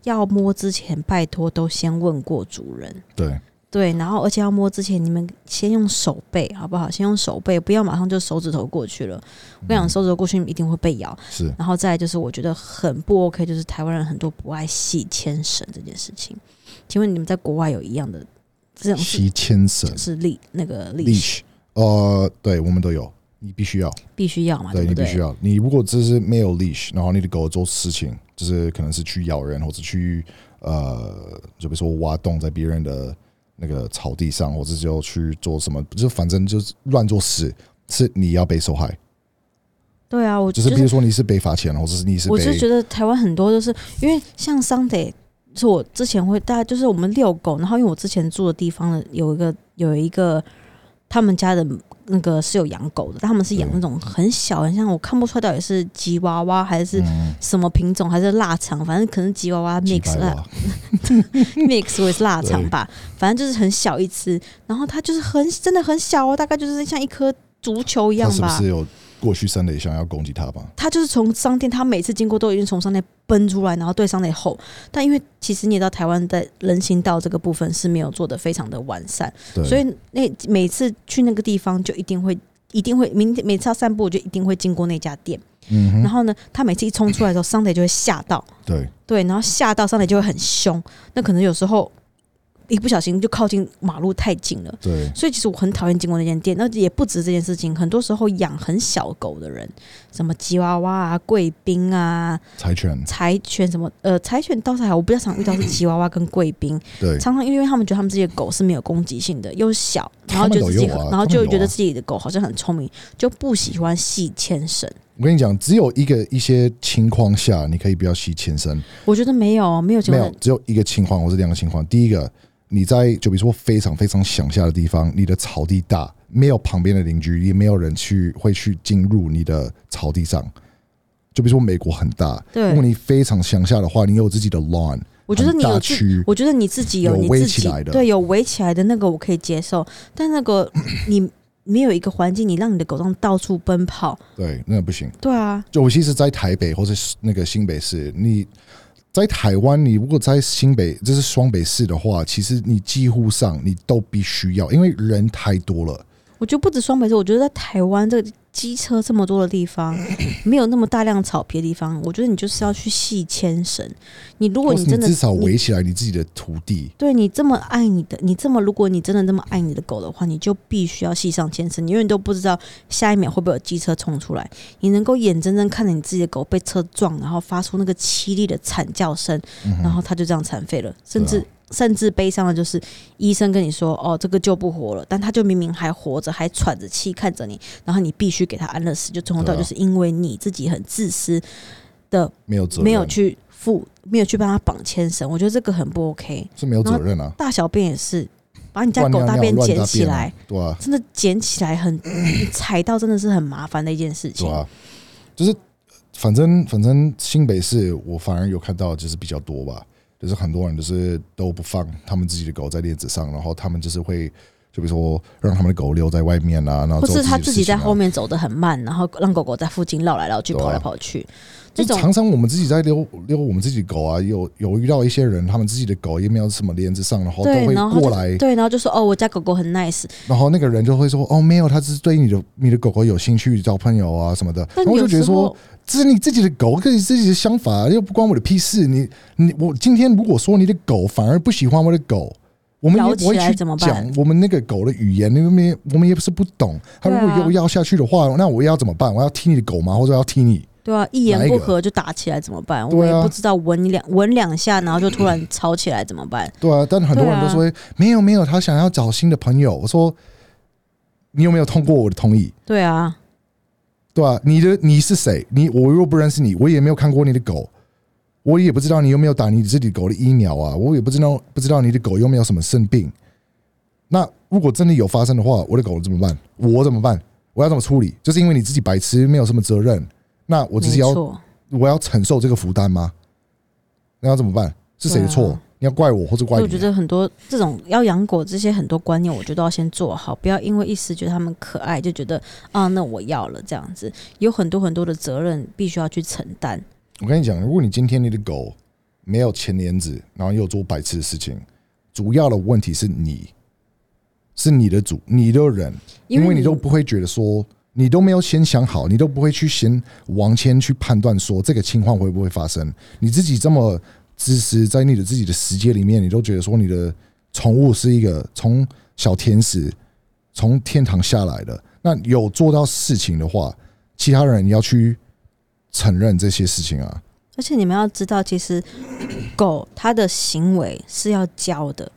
[SPEAKER 1] 要摸之前拜托都先问过主人。
[SPEAKER 2] 对，
[SPEAKER 1] 对，然后而且要摸之前，你们先用手背好不好？先用手背，不要马上就手指头过去了。我跟你讲，手指头过去一定会被咬。
[SPEAKER 2] 是
[SPEAKER 1] 然后再就是，我觉得很不 OK，就是台湾人很多不爱系牵绳这件事情。请问你们在国外有一样的这种是
[SPEAKER 2] 吸牵绳
[SPEAKER 1] 是力那个
[SPEAKER 2] leash，leash，呃，对，我们都有，你必须要，
[SPEAKER 1] 必须要嘛？
[SPEAKER 2] 对？你必须要。你如果只是没有 leash，然后你的狗做事情，就是可能是去咬人，或者去呃，就比如说挖洞在别人的那个草地上，或者就去做什么，就反正就是乱做事，是你要被受害。
[SPEAKER 1] 对啊，我
[SPEAKER 2] 就
[SPEAKER 1] 就是
[SPEAKER 2] 比如说你是被罚钱，或者是你是
[SPEAKER 1] 我就
[SPEAKER 2] 被
[SPEAKER 1] 觉得台湾很多都是因为像 Sunday，是我之前会大家就是我们遛狗，然后因为我之前住的地方呢有一个有一个他们家的那个是有养狗的，但他们是养那种很小，很像我看不出来到底是吉娃娃还是
[SPEAKER 2] 嗯。
[SPEAKER 1] 什么品种，还是腊肠，反正可能吉娃娃 mix mix with 腊肠吧，反正就是很小一只，然后它就是很真的很小哦，大概就是像一颗足球一样吧。
[SPEAKER 2] 是不是有过去三垒想要攻击他吧？
[SPEAKER 1] 他就是从商店，他每次经过都已经从商店奔出来，然后对商店吼。但因为其实你也知道，台湾在人行道这个部分是没有做的非常的完善，
[SPEAKER 2] 对，
[SPEAKER 1] 所以那每次去那个地方就一定会。一定会明天每次要散步，我就一定会经过那家店。
[SPEAKER 2] 嗯哼，
[SPEAKER 1] 然后呢，他每次一冲出来的时候，商店就会吓到，
[SPEAKER 2] 对，
[SPEAKER 1] 对，然后吓到商店就会很凶。那可能有时候一不小心就靠近马路太近了，
[SPEAKER 2] 对，
[SPEAKER 1] 所以其实我很讨厌经过那间店，那也不止这件事情。很多时候养很小狗的人，什么吉娃娃啊、贵宾啊、
[SPEAKER 2] 柴犬，
[SPEAKER 1] 柴犬什么，呃，柴犬倒是还好，我比较常遇到是吉娃娃跟贵宾，
[SPEAKER 2] 对，
[SPEAKER 1] 常常因为他们觉得他们自己的狗是没有攻击性的，又小，然后就自己然后就觉得自己的狗好像很聪明，就不喜欢系牵绳。
[SPEAKER 2] 我跟你讲，只有一个一些情况下，你可以不要吸牵绳，
[SPEAKER 1] 我觉得没有，没有情况，，
[SPEAKER 2] 没有只有一个情况或是两个情况。第一个，你在就比如说非常非常乡下的地方，你的草地大，没有旁边的邻居，也没有人去会去进入你的草地上。就比如说美国很大，
[SPEAKER 1] 对
[SPEAKER 2] 如果你非常乡下的话，你有自己的 lawn，
[SPEAKER 1] 我觉得你
[SPEAKER 2] 很
[SPEAKER 1] 有自我觉得你自己
[SPEAKER 2] 有围
[SPEAKER 1] 你自己
[SPEAKER 2] 起来的
[SPEAKER 1] 对有围起来的那个我可以接受，但那个你没有一个环境，你让你的狗这样到处奔跑，
[SPEAKER 2] 对，那个不行。
[SPEAKER 1] 对啊，
[SPEAKER 2] 就尤其是在台北或者是那个新北市，你在台湾，你如果在新北，这是双北市的话，其实你几乎上你都必须要，因为人太多了。
[SPEAKER 1] 我觉得不止双北市，我觉得在台湾这个机车这么多的地方，没有那么大量草皮的地方，我觉得你就是要去细牵绳。你如果
[SPEAKER 2] 你
[SPEAKER 1] 你真的
[SPEAKER 2] 至少围起来你自己的土地，
[SPEAKER 1] 对你这么爱你的，你这么如果你真的这么爱你的狗的话，你就必须要系上牵绳，你永远都不知道下一秒会不会有机车冲出来。你能够眼睁睁看着你自己的狗被车撞，然后发出那个凄厉的惨叫声，然后它就这样残废了，甚至、
[SPEAKER 2] 对
[SPEAKER 1] 甚至悲伤的就是医生跟你说哦这个救不活了，但他就明明还活着，还喘着气看着你，然后你必须给他安乐死，就从头到就是因为你自己很自私的
[SPEAKER 2] 没有责任，
[SPEAKER 1] 没有去负，没有去帮他绑牵绳，我觉得这个很不 OK。
[SPEAKER 2] 是没有责任啊。
[SPEAKER 1] 大小便也是，把你家狗大便捡起来，，
[SPEAKER 2] 对啊，
[SPEAKER 1] 真的捡起来很踩到真的是很麻烦的一件事情。
[SPEAKER 2] 对啊，就是反正反正新北市我反而有看到就是比较多吧，就是很多人就是都不放他们自己的狗在链子上，然后他们就是会就比如说让他们的狗留在外面啊，然后
[SPEAKER 1] 或
[SPEAKER 2] 做
[SPEAKER 1] 是他自己在后面走得很慢，然后让狗狗在附近绕来绕去、跑来跑去，这种
[SPEAKER 2] 就常常我们自己在遛遛我们自己狗啊，有有遇到一些人，他们自己的狗也没有什么链子上，然后都，会过来，
[SPEAKER 1] 对，然后就说哦，我家狗狗很 nice，
[SPEAKER 2] 然后那个人就会说哦没有，他只是对你的你的狗狗有兴趣，交朋友啊什么的，
[SPEAKER 1] 但
[SPEAKER 2] 然后我就觉得说
[SPEAKER 1] 候。
[SPEAKER 2] 这是你自己的狗，跟你自己的想法，又不关我的屁事。你你我今天如果说你的狗反而不喜欢我的狗，我们也不会去
[SPEAKER 1] 来怎么办
[SPEAKER 2] 讲我们那个狗的语言，因为我们也不是不懂。他如果又要下去的话，那我要怎么办？我要踢你的狗吗？或者要踢你？
[SPEAKER 1] 对啊，一言不合就打起来怎么办？我也不知道闻两闻两下，然后就突然吵起来怎么办？
[SPEAKER 2] 对啊，但很多人都说、没有没有，他想要找新的朋友。我说你有没有通过我的同意？
[SPEAKER 1] 对啊，
[SPEAKER 2] 对啊，你的你是谁？你我若不认识你，我也没有看过你的狗，我也不知道你有没有打你自己狗的疫苗啊，我也不知道不知道你的狗有没有什么生病。那如果真的有发生的话，我的狗怎么办？我怎么办？我要怎么处理？就是因为你自己白痴，没有什么责任，那我自己要，我要承受这个负担吗？那要怎么办？是谁的错？要怪我或者怪？
[SPEAKER 1] 我觉得很多这种要养狗这些很多观念，我觉得都要先做好，不要因为一时觉得它们可爱就觉得啊，那我要了这样子，有很多很多的责任必须要去承担。
[SPEAKER 2] 我跟你讲，如果你今天你的狗没有牵帘子，然后又做白痴的事情，主要的问题是你，是你的主，你的人，因为你都不会觉得说，你都没有先想好，你都不会去先往前去判断说这个情况会不会发生。你自己这么自私，在你的自己的世界里面，你都觉得说你的宠物是一个从小天使从天堂下来的，那有做到事情的话，其他人要去承认这些事情啊。
[SPEAKER 1] 而且你们要知道，其实 狗它的行为是要教的。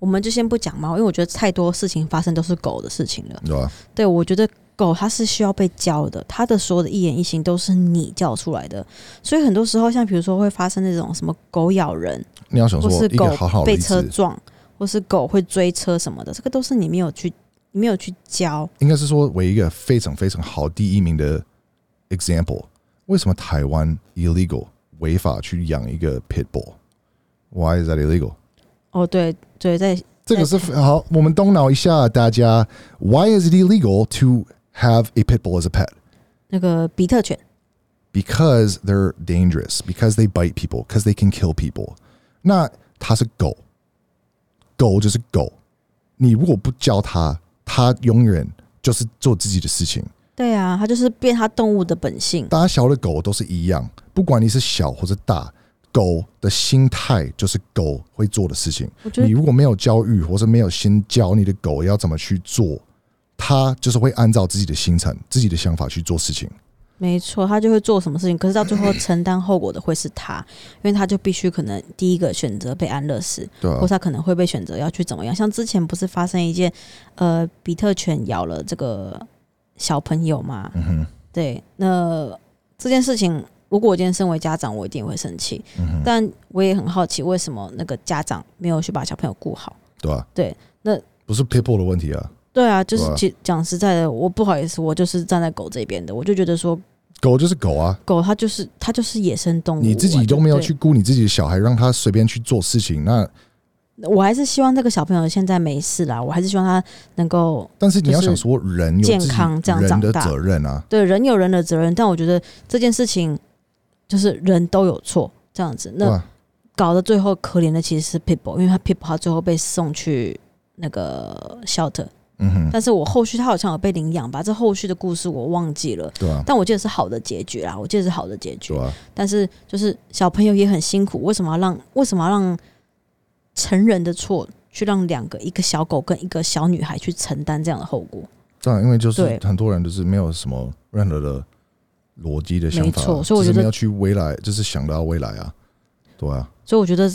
[SPEAKER 1] 我们就先不讲猫，因为我觉得太多事情发生都是狗的事情了。
[SPEAKER 2] 对
[SPEAKER 1] 我觉得狗它是需要被教的，它的所有的一言一行都是你教出来的。所以很多时候，像比如说会发生那种什么狗咬人，
[SPEAKER 2] 你要想
[SPEAKER 1] 或是狗被，车撞，或是狗会追车什么的，这个都是你没有去，你没有去教。
[SPEAKER 2] 应该是说为一个非常非常好第一名的 example。为什么台湾 illegal 违法去养一个 pit bull？Why is that illegal？
[SPEAKER 1] 哦，对对，在
[SPEAKER 2] 这个是好，我们动脑一下，大家，Why is it illegal to have a pit bull as a pet？
[SPEAKER 1] 那个比特犬
[SPEAKER 2] ，because they're dangerous, because they bite people, because they can kill people. 那它是狗，狗就是狗。你如果不教它，它永远就是做自己的事情。
[SPEAKER 1] 对啊，它就是变它动物的本性。
[SPEAKER 2] 大小的狗都是一样，不管你是小或者大，狗的心态就是狗会做的事情。你如果没有教育，或者没有先教你的狗要怎么去做，它就是会按照自己的心程、自己的想法去做事情。
[SPEAKER 1] 没错，他就会做什么事情，可是到最后承担后果的会是他，因为他就必须可能第一个选择被安乐死，
[SPEAKER 2] 对啊
[SPEAKER 1] 或，他可能会被选择要去怎么样。像之前不是发生一件，呃，比特犬咬了这个小朋友嘛？
[SPEAKER 2] 嗯哼，
[SPEAKER 1] 对，那这件事情，如果我今天身为家长，我一定会生气。
[SPEAKER 2] 嗯哼，
[SPEAKER 1] 但我也很好奇，为什么那个家长没有去把小朋友顾好？
[SPEAKER 2] 对啊，
[SPEAKER 1] 对，那
[SPEAKER 2] 不是 people 的问题啊，
[SPEAKER 1] 对啊，就是其讲实在的，我不好意思，我就是站在狗这边的，我就觉得说，
[SPEAKER 2] 狗就是狗啊，
[SPEAKER 1] 狗它就是它就是野生动物啊，
[SPEAKER 2] 你自己都没有
[SPEAKER 1] 对。
[SPEAKER 2] 去顾你自己的小孩，让他随便去做事情，那
[SPEAKER 1] 我还是希望这个小朋友现在没事啦，我还是希望他能够
[SPEAKER 2] 但是你要想说，人有
[SPEAKER 1] 健
[SPEAKER 2] 自己
[SPEAKER 1] 康这样
[SPEAKER 2] 人的
[SPEAKER 1] 长大
[SPEAKER 2] 责任啊，
[SPEAKER 1] 对人有人的责任，但我觉得这件事情就是人都有错，这样子，那
[SPEAKER 2] 吧？
[SPEAKER 1] 搞得最后可怜的其实是 People，因为他 People 他最后被送去那个 shelter，
[SPEAKER 2] 嗯哼，
[SPEAKER 1] 但是我后续他好像有被领养吧，这后续的故事我忘记了，
[SPEAKER 2] 对啊，
[SPEAKER 1] 但我记得是好的结局啦，我记得是好的结局。
[SPEAKER 2] 对。啊，
[SPEAKER 1] 但是就是小朋友也很辛苦，为什么要让为什么要让成人的错去让两个一个小狗跟一个小女孩去承担这样的后果？
[SPEAKER 2] 这样，因为就是很多人就是没有什么任何的逻辑的想法，
[SPEAKER 1] 没错所以我觉得
[SPEAKER 2] 就是没有去未来，就是想到未来啊，对啊，
[SPEAKER 1] 所以我觉得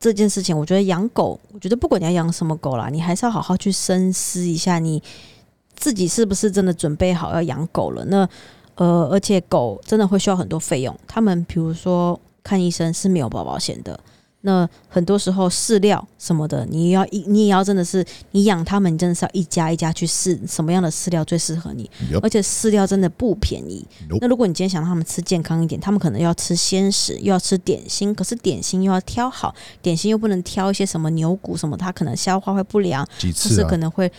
[SPEAKER 1] 这件事情，我觉得养狗，我觉得不管你要养什么狗啦，你还是要好好去深思一下，你自己是不是真的准备好要养狗了？那呃，而且狗真的会需要很多费用，他们比如说看医生是没有保保险的。那很多时候饲料什么的，你要一你也要真的是你养它们，你真的是要一家一家去试什么样的饲料最适合你。而且饲料真的不便宜。那如果你今天想让他们吃健康一点，他们可能要吃鲜食，又要吃点心，可是点心又要挑好，点心又不能挑一些什么牛骨什么，它可能消化会不良，
[SPEAKER 2] 就啊？
[SPEAKER 1] 是可，能会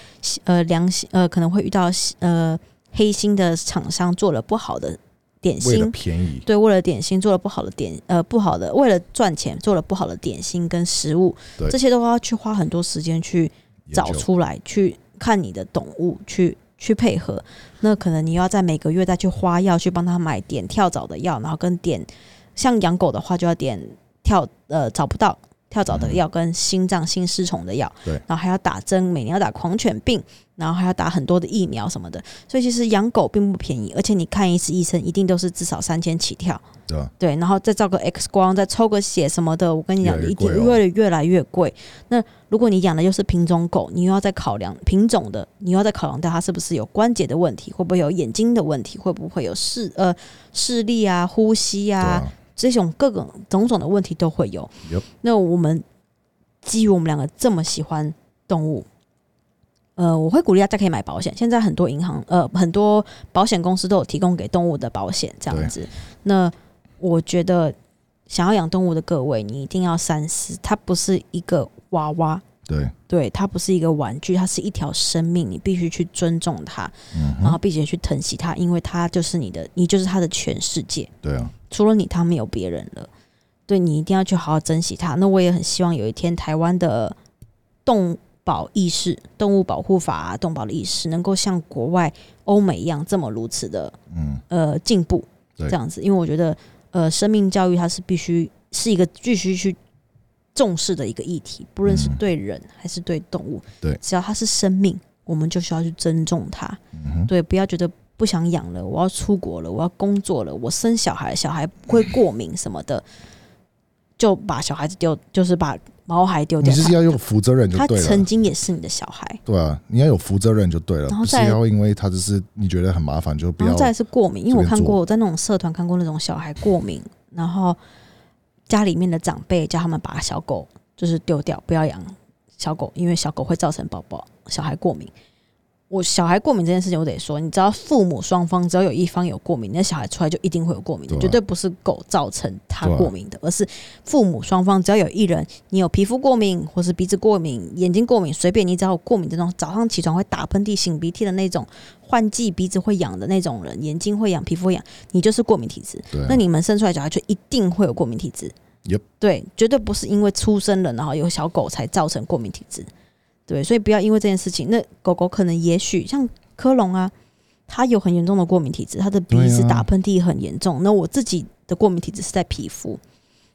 [SPEAKER 1] 呃良心呃可能会遇到呃黑心的厂商做了不好的点
[SPEAKER 2] 为了
[SPEAKER 1] 心。
[SPEAKER 2] 便宜，
[SPEAKER 1] 对，为了点心做了不好的点，呃，不好的，为了赚钱做了不好的点心跟食物
[SPEAKER 2] 对，
[SPEAKER 1] 这些都要去花很多时间去找出来，去看你的懂物，去去配合。那可能你要在每个月再去花药去帮他买点跳蚤的药，然后跟点像养狗的话就要点跳呃找不到跳蚤的药跟心脏心丝虫的药，
[SPEAKER 2] 对。
[SPEAKER 1] 然后还要打针，每年要打狂犬病，然后还要打很多的疫苗什么的。所以其实养狗并不便宜，而且你看一次医生一定都是至少三千起跳。
[SPEAKER 2] 对吧？
[SPEAKER 1] 对，然后再照个 X 光，再抽个血什么的，我跟你讲，一定越越来越贵。那如果你养的又是品种狗，你又要再考量品种的，你又要再考量到它是不是有关节的问题，会不会有眼睛的问题，会不会有视呃视力啊、呼吸啊这种各种种种的问题都会有。那我们基于我们两个这么喜欢动物，呃，我会鼓励大家可以买保险。现在很多银行呃很多保险公司都有提供给动物的保险，这样子。那我觉得想要养动物的各位，你一定要三思，它不是一个娃娃。
[SPEAKER 2] 对，
[SPEAKER 1] 对，它不是一个玩具，它是一条生命，你必须去尊重它，
[SPEAKER 2] 嗯，
[SPEAKER 1] 然后并且去疼惜它，因为它就是你的，你就是它的全世界。
[SPEAKER 2] 对啊，
[SPEAKER 1] 除了你，它没有别人了。对你一定要去好好珍惜它。那我也很希望有一天台湾的动保意识、动物保护法、啊、动保的意识，能够像国外欧美一样这么如此的
[SPEAKER 2] 嗯，
[SPEAKER 1] 呃进步，这样子。因为我觉得呃，生命教育它是必须是一个必须去重视的一个议题，不论是
[SPEAKER 2] 嗯。
[SPEAKER 1] 对人还是对动物，
[SPEAKER 2] 对。
[SPEAKER 1] 只要它是生命，我们就需要去尊重它。
[SPEAKER 2] 嗯，
[SPEAKER 1] 对，不要觉得不想养了，我要出国了，我要工作了，我生小孩，小孩会过敏什么的，就把小孩子丢，就是把毛孩丢掉
[SPEAKER 2] 你。就是要用负责任就
[SPEAKER 1] 他
[SPEAKER 2] 对了，他
[SPEAKER 1] 曾经也是你的小孩，
[SPEAKER 2] 对啊，你要有负责任就对了，
[SPEAKER 1] 然后再
[SPEAKER 2] 要因为他只是你觉得很麻烦就不要
[SPEAKER 1] 然后再是过敏，因为我看过我在那种社团看过那种小孩过敏，然后家里面的长辈叫他们把小狗就是丢掉，不要养小狗，因为小狗会造成宝宝小孩过敏。我小孩过敏这件事情，我得说，你知道，父母双方只要有一方有过敏，那小孩出来就一定会有过敏的，
[SPEAKER 2] 对啊
[SPEAKER 1] 绝对不是狗造成他过敏的，而是父母双方只要有一人你有皮肤过敏，或是鼻子过敏、眼睛过敏，随便你只要有过敏这种，早上起床会打喷嚏、擤鼻涕的那种，换季鼻子会痒的那种人，眼睛会痒、皮肤会痒，你就是过敏体质。
[SPEAKER 2] 啊，
[SPEAKER 1] 那你们生出来小孩就一定会有过敏体质。对，绝对不是因为出生了然后有小狗才造成过敏体质。对，所以不要因为这件事情，那狗狗可能也许像科隆啊，它有很严重的过敏体质，它的鼻子打喷嚏很严重。那我自己的过敏体质是在皮肤。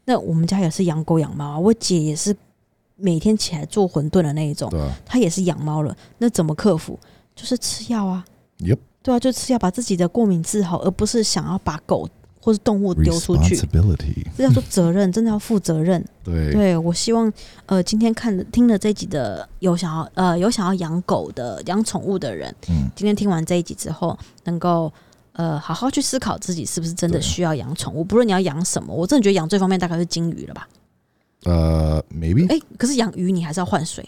[SPEAKER 1] 那我们家也是养狗养猫啊，我姐也是每天起来做馄饨的那一种，
[SPEAKER 2] 啊
[SPEAKER 1] 她也是养猫了。那怎么克服？就是吃药啊。对啊，就吃药把自己的过敏治好，而不是想要把狗或是动物丢出去。这叫做责任，真的要负责任。
[SPEAKER 2] 对
[SPEAKER 1] 对我希望，呃，今天看了听了这集的有想要呃有想要养狗的养宠物的人，
[SPEAKER 2] 嗯，
[SPEAKER 1] 今天听完这一集之后，能够呃好好去思考自己是不是真的需要养宠物。不论你要养什么，我真的觉得养最方面大概是金鱼了吧？
[SPEAKER 2] 呃，maybe
[SPEAKER 1] 诶，可是养鱼你还是要换水。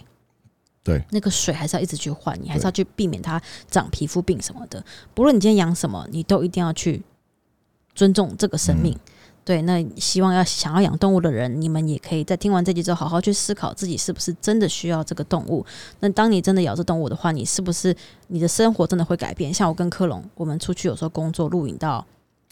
[SPEAKER 2] 对，
[SPEAKER 1] 那个水还是要一直去换，你还是要去避免它长皮肤病什么的。不论你今天养什么，你都一定要去尊重这个生命。
[SPEAKER 2] 嗯
[SPEAKER 1] 对，那希望要想要养动物的人，你们也可以在听完这集之后，好好去思考自己是不是真的需要这个动物。那当你真的养这动物的话，你是不是你的生活真的会改变？像我跟科隆，我们出去有时候工作录影到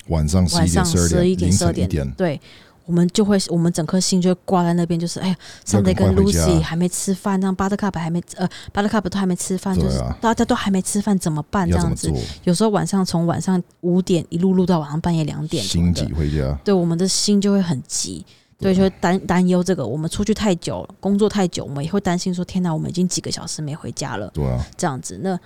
[SPEAKER 2] 晚上十
[SPEAKER 1] 晚上十一
[SPEAKER 2] 点、
[SPEAKER 1] 十二点，对我们就会，我们整颗心就会挂在那边，就是哎呀，Sunday 跟
[SPEAKER 2] 赶快回家
[SPEAKER 1] Lucy 还没吃饭，让 Buttercup 还没呃，Buttercup 都还没吃饭，就是大家都还没吃饭，怎么办？这样子？有时候晚上从晚上五点一路录到晚上半夜两点
[SPEAKER 2] 心急回家，
[SPEAKER 1] 对，我们的心就会很急，对，就会担担忧这个。我们出去太久了，工作太久，我们也会担心说：天哪，我们已经几个小时没回家了，
[SPEAKER 2] 对啊，
[SPEAKER 1] 这样子。那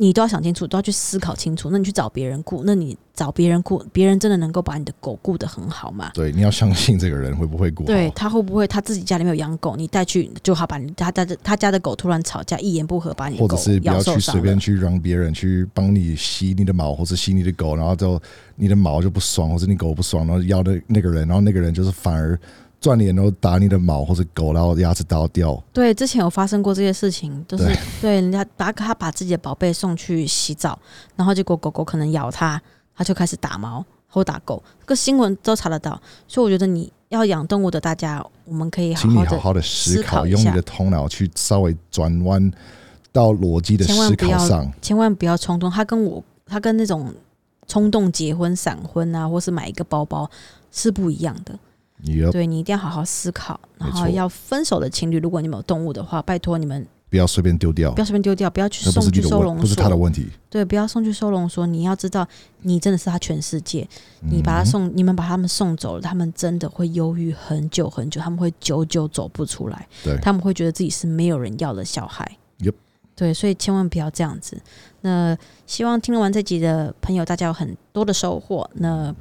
[SPEAKER 1] 你都要想清楚，都要去思考清楚。那你去找别人雇，那你找别人雇，别人真的能够把你的狗雇得很好吗？
[SPEAKER 2] 对，你要相信这个人会不会雇。
[SPEAKER 1] 对他会不会他自己家里面有养狗，你带去就好把你他家的他家的狗突然吵架，一言不合把你
[SPEAKER 2] 或者是不要去随便去让别人去帮你吸你的毛，或者吸你的狗，然后就你的毛就不爽，或者你狗不爽，然后咬的那个人，然后那个人就是反而转脸然后打你的毛或者狗，然后牙齿倒掉。
[SPEAKER 1] 对，之前有发生过这些事情，就是
[SPEAKER 2] 对
[SPEAKER 1] 对人家把他把自己的宝贝送去洗澡，然后结果狗狗可能咬他，他就开始打毛或打狗，这个新闻都查得到。所以我觉得你要养动物的大家，我们可以好好，
[SPEAKER 2] 请你好好的思
[SPEAKER 1] 思考
[SPEAKER 2] 用你的头脑去稍微转弯到逻辑的思考上。
[SPEAKER 1] 千万不要冲动。他跟我，他跟那种冲动结婚、闪婚啊，或是买一个包包是不一样的。对你一定要好好思考，然后要分手的情侣，如果你们有动物的话，拜托你们
[SPEAKER 2] 不要随便丢掉
[SPEAKER 1] 不，要随便丢掉，不要去送去收容
[SPEAKER 2] 不是他的。问题。
[SPEAKER 1] 对，不要送去收容所。你要知道，你真的是他全世界。你把他
[SPEAKER 2] 嗯
[SPEAKER 1] 送，你们把他们送走了，他们真的会忧郁很久很久，他们会久久走不出来。
[SPEAKER 2] 对
[SPEAKER 1] 他们会觉得自己是没有人要的小孩。对，所以千万不要这样子。那希望听完这集的朋友，大家有很多的收获。那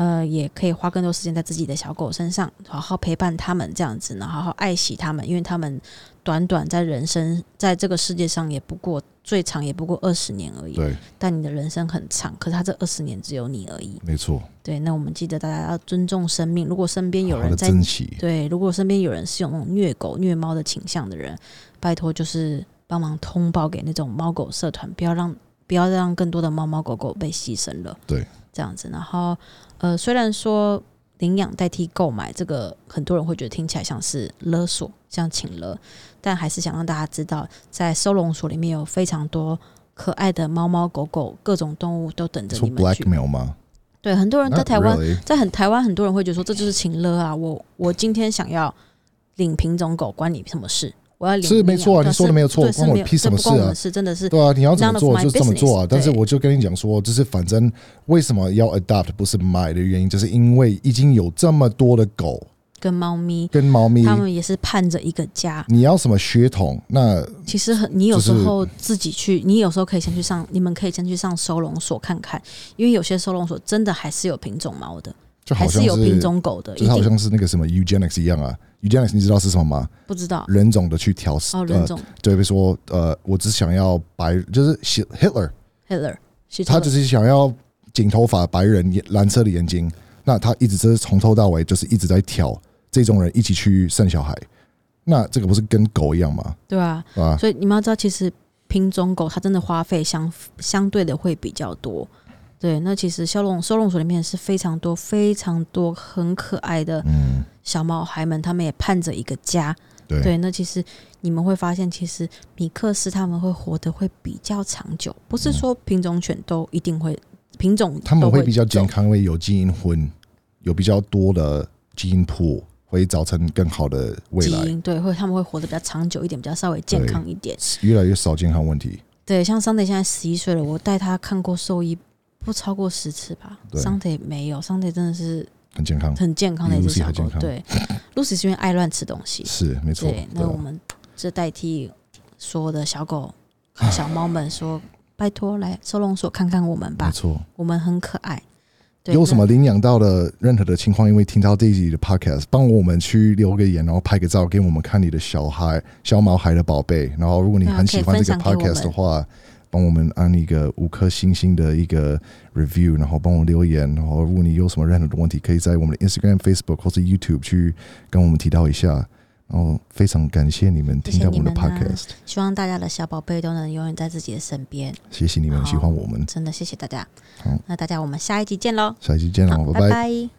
[SPEAKER 1] 呃，也可以花更多时间在自己的小狗身上，好好陪伴他们，这样子，呢好好爱惜他们，因为他们短短在人生在这个世界上也不过最长也不过二十年而已。
[SPEAKER 2] 对，
[SPEAKER 1] 但你的人生很长，可是他这二十年只有你而已。
[SPEAKER 2] 没错，
[SPEAKER 1] 对，那我们记得大家要尊重生命。如果身边有人在
[SPEAKER 2] 珍惜。
[SPEAKER 1] 对，如果身边有人是有那种虐狗、虐猫的倾向的人，拜托就是帮忙通报给那种猫狗社团，不要让不要让更多的猫猫狗狗被牺牲了。
[SPEAKER 2] 对，
[SPEAKER 1] 这样子。然后呃，虽然说领养代替购买这个，很多人会觉得听起来像是勒索，像请了，但还是想让大家知道，在收容所里面有非常多可爱的猫猫狗狗，各种动物都等着你们去。
[SPEAKER 2] blackmail 吗？
[SPEAKER 1] 对，很多人在台湾
[SPEAKER 2] really
[SPEAKER 1] 在很台湾很多人会觉得说这就是请勒啊，我我今天想要领品种狗，关你什么事？我要领
[SPEAKER 2] 是没错啊你说的没有错关我屁什么事啊
[SPEAKER 1] 这不关我们事真的是
[SPEAKER 2] 对啊，你要怎么做就这么做啊。但是我就跟你讲说，就是反正为什么要 adopt 不是买的原因，就是因为已经有这么多的狗
[SPEAKER 1] 跟猫咪，
[SPEAKER 2] 跟猫咪，
[SPEAKER 1] 他们也是盼着一个家。
[SPEAKER 2] 你要什么血统？那
[SPEAKER 1] 其实很，你有时候自己去，你有时候可以先去上，你们可以先去上收容所看看，因为有些收容所真的还是有品种猫的，
[SPEAKER 2] 就好像
[SPEAKER 1] 还是有品
[SPEAKER 2] 是
[SPEAKER 1] 种狗的，
[SPEAKER 2] 就好像是那个什么 eugenics 一样啊。eugenics 你知道是什么吗？
[SPEAKER 1] 不知道
[SPEAKER 2] 人种的去调试
[SPEAKER 1] 哦，人
[SPEAKER 2] 呃，
[SPEAKER 1] 种
[SPEAKER 2] 对，比如说呃，我只想要白，就是
[SPEAKER 1] 特勒
[SPEAKER 2] 他只是想要金头发、白人、眼蓝色的眼睛，那他一直就是从头到尾就是一直在挑这种人一起去生小孩，那这个不是跟狗一样吗？
[SPEAKER 1] 对啊，
[SPEAKER 2] 啊，
[SPEAKER 1] 所以你们要知道，其实品种狗它真的花费相相对的会比较多。对，那其实收容收容所里面是非常多非常多很可爱的
[SPEAKER 2] 嗯，
[SPEAKER 1] 小毛孩们，他们也盼着一个家。
[SPEAKER 2] 对，
[SPEAKER 1] 对，那其实你们会发现，其实米克斯他们会活得会比较长久，不是说品种犬都一定会品种
[SPEAKER 2] 他们
[SPEAKER 1] 都
[SPEAKER 2] 会比较健。康，因为有基因混，有比较多的基因谱，会造成更好的未
[SPEAKER 1] 基
[SPEAKER 2] 来，
[SPEAKER 1] 因对，会他们会活得比较长久一点，比较稍微健康一点。
[SPEAKER 2] 越来越少健康问题。
[SPEAKER 1] 对，像桑德现在十一岁了，我带他看过兽医不超过十次吧。
[SPEAKER 2] 对
[SPEAKER 1] 桑德没有，桑德真的是
[SPEAKER 2] 很健康，
[SPEAKER 1] 很健康的一只小狗对，Lucy 是因为爱乱吃东西。
[SPEAKER 2] 是没错。
[SPEAKER 1] 对，那我们这代替所有的小狗、小猫们说，拜托来收容所看看我们吧，
[SPEAKER 2] 没错。
[SPEAKER 1] 我们很可爱。对
[SPEAKER 2] 有什么
[SPEAKER 1] 那
[SPEAKER 2] 领养到的任何的情况，因为听到这一集的 podcast，帮我们去留个言，然后拍个照给我们看你的小孩、小毛孩的宝贝。然后，如果你很喜欢这个 podcast
[SPEAKER 1] 们
[SPEAKER 2] 的话，帮我们按一个五颗星星的一个 review，然后帮我留言。然后，如果你有什么任何的问题，可以在我们的 Instagram、Facebook 或是 YouTube 去跟我们提到一下。然后，非常感谢你们听到我们的 podcast，
[SPEAKER 1] 希望大家的小宝贝都能永远在自己的身边。
[SPEAKER 2] 谢谢你们喜欢我们，
[SPEAKER 1] 真的谢谢大家
[SPEAKER 2] 好。
[SPEAKER 1] 那大家我们下一集见喽。
[SPEAKER 2] 下一集见
[SPEAKER 1] 好
[SPEAKER 2] 喽，，
[SPEAKER 1] 拜拜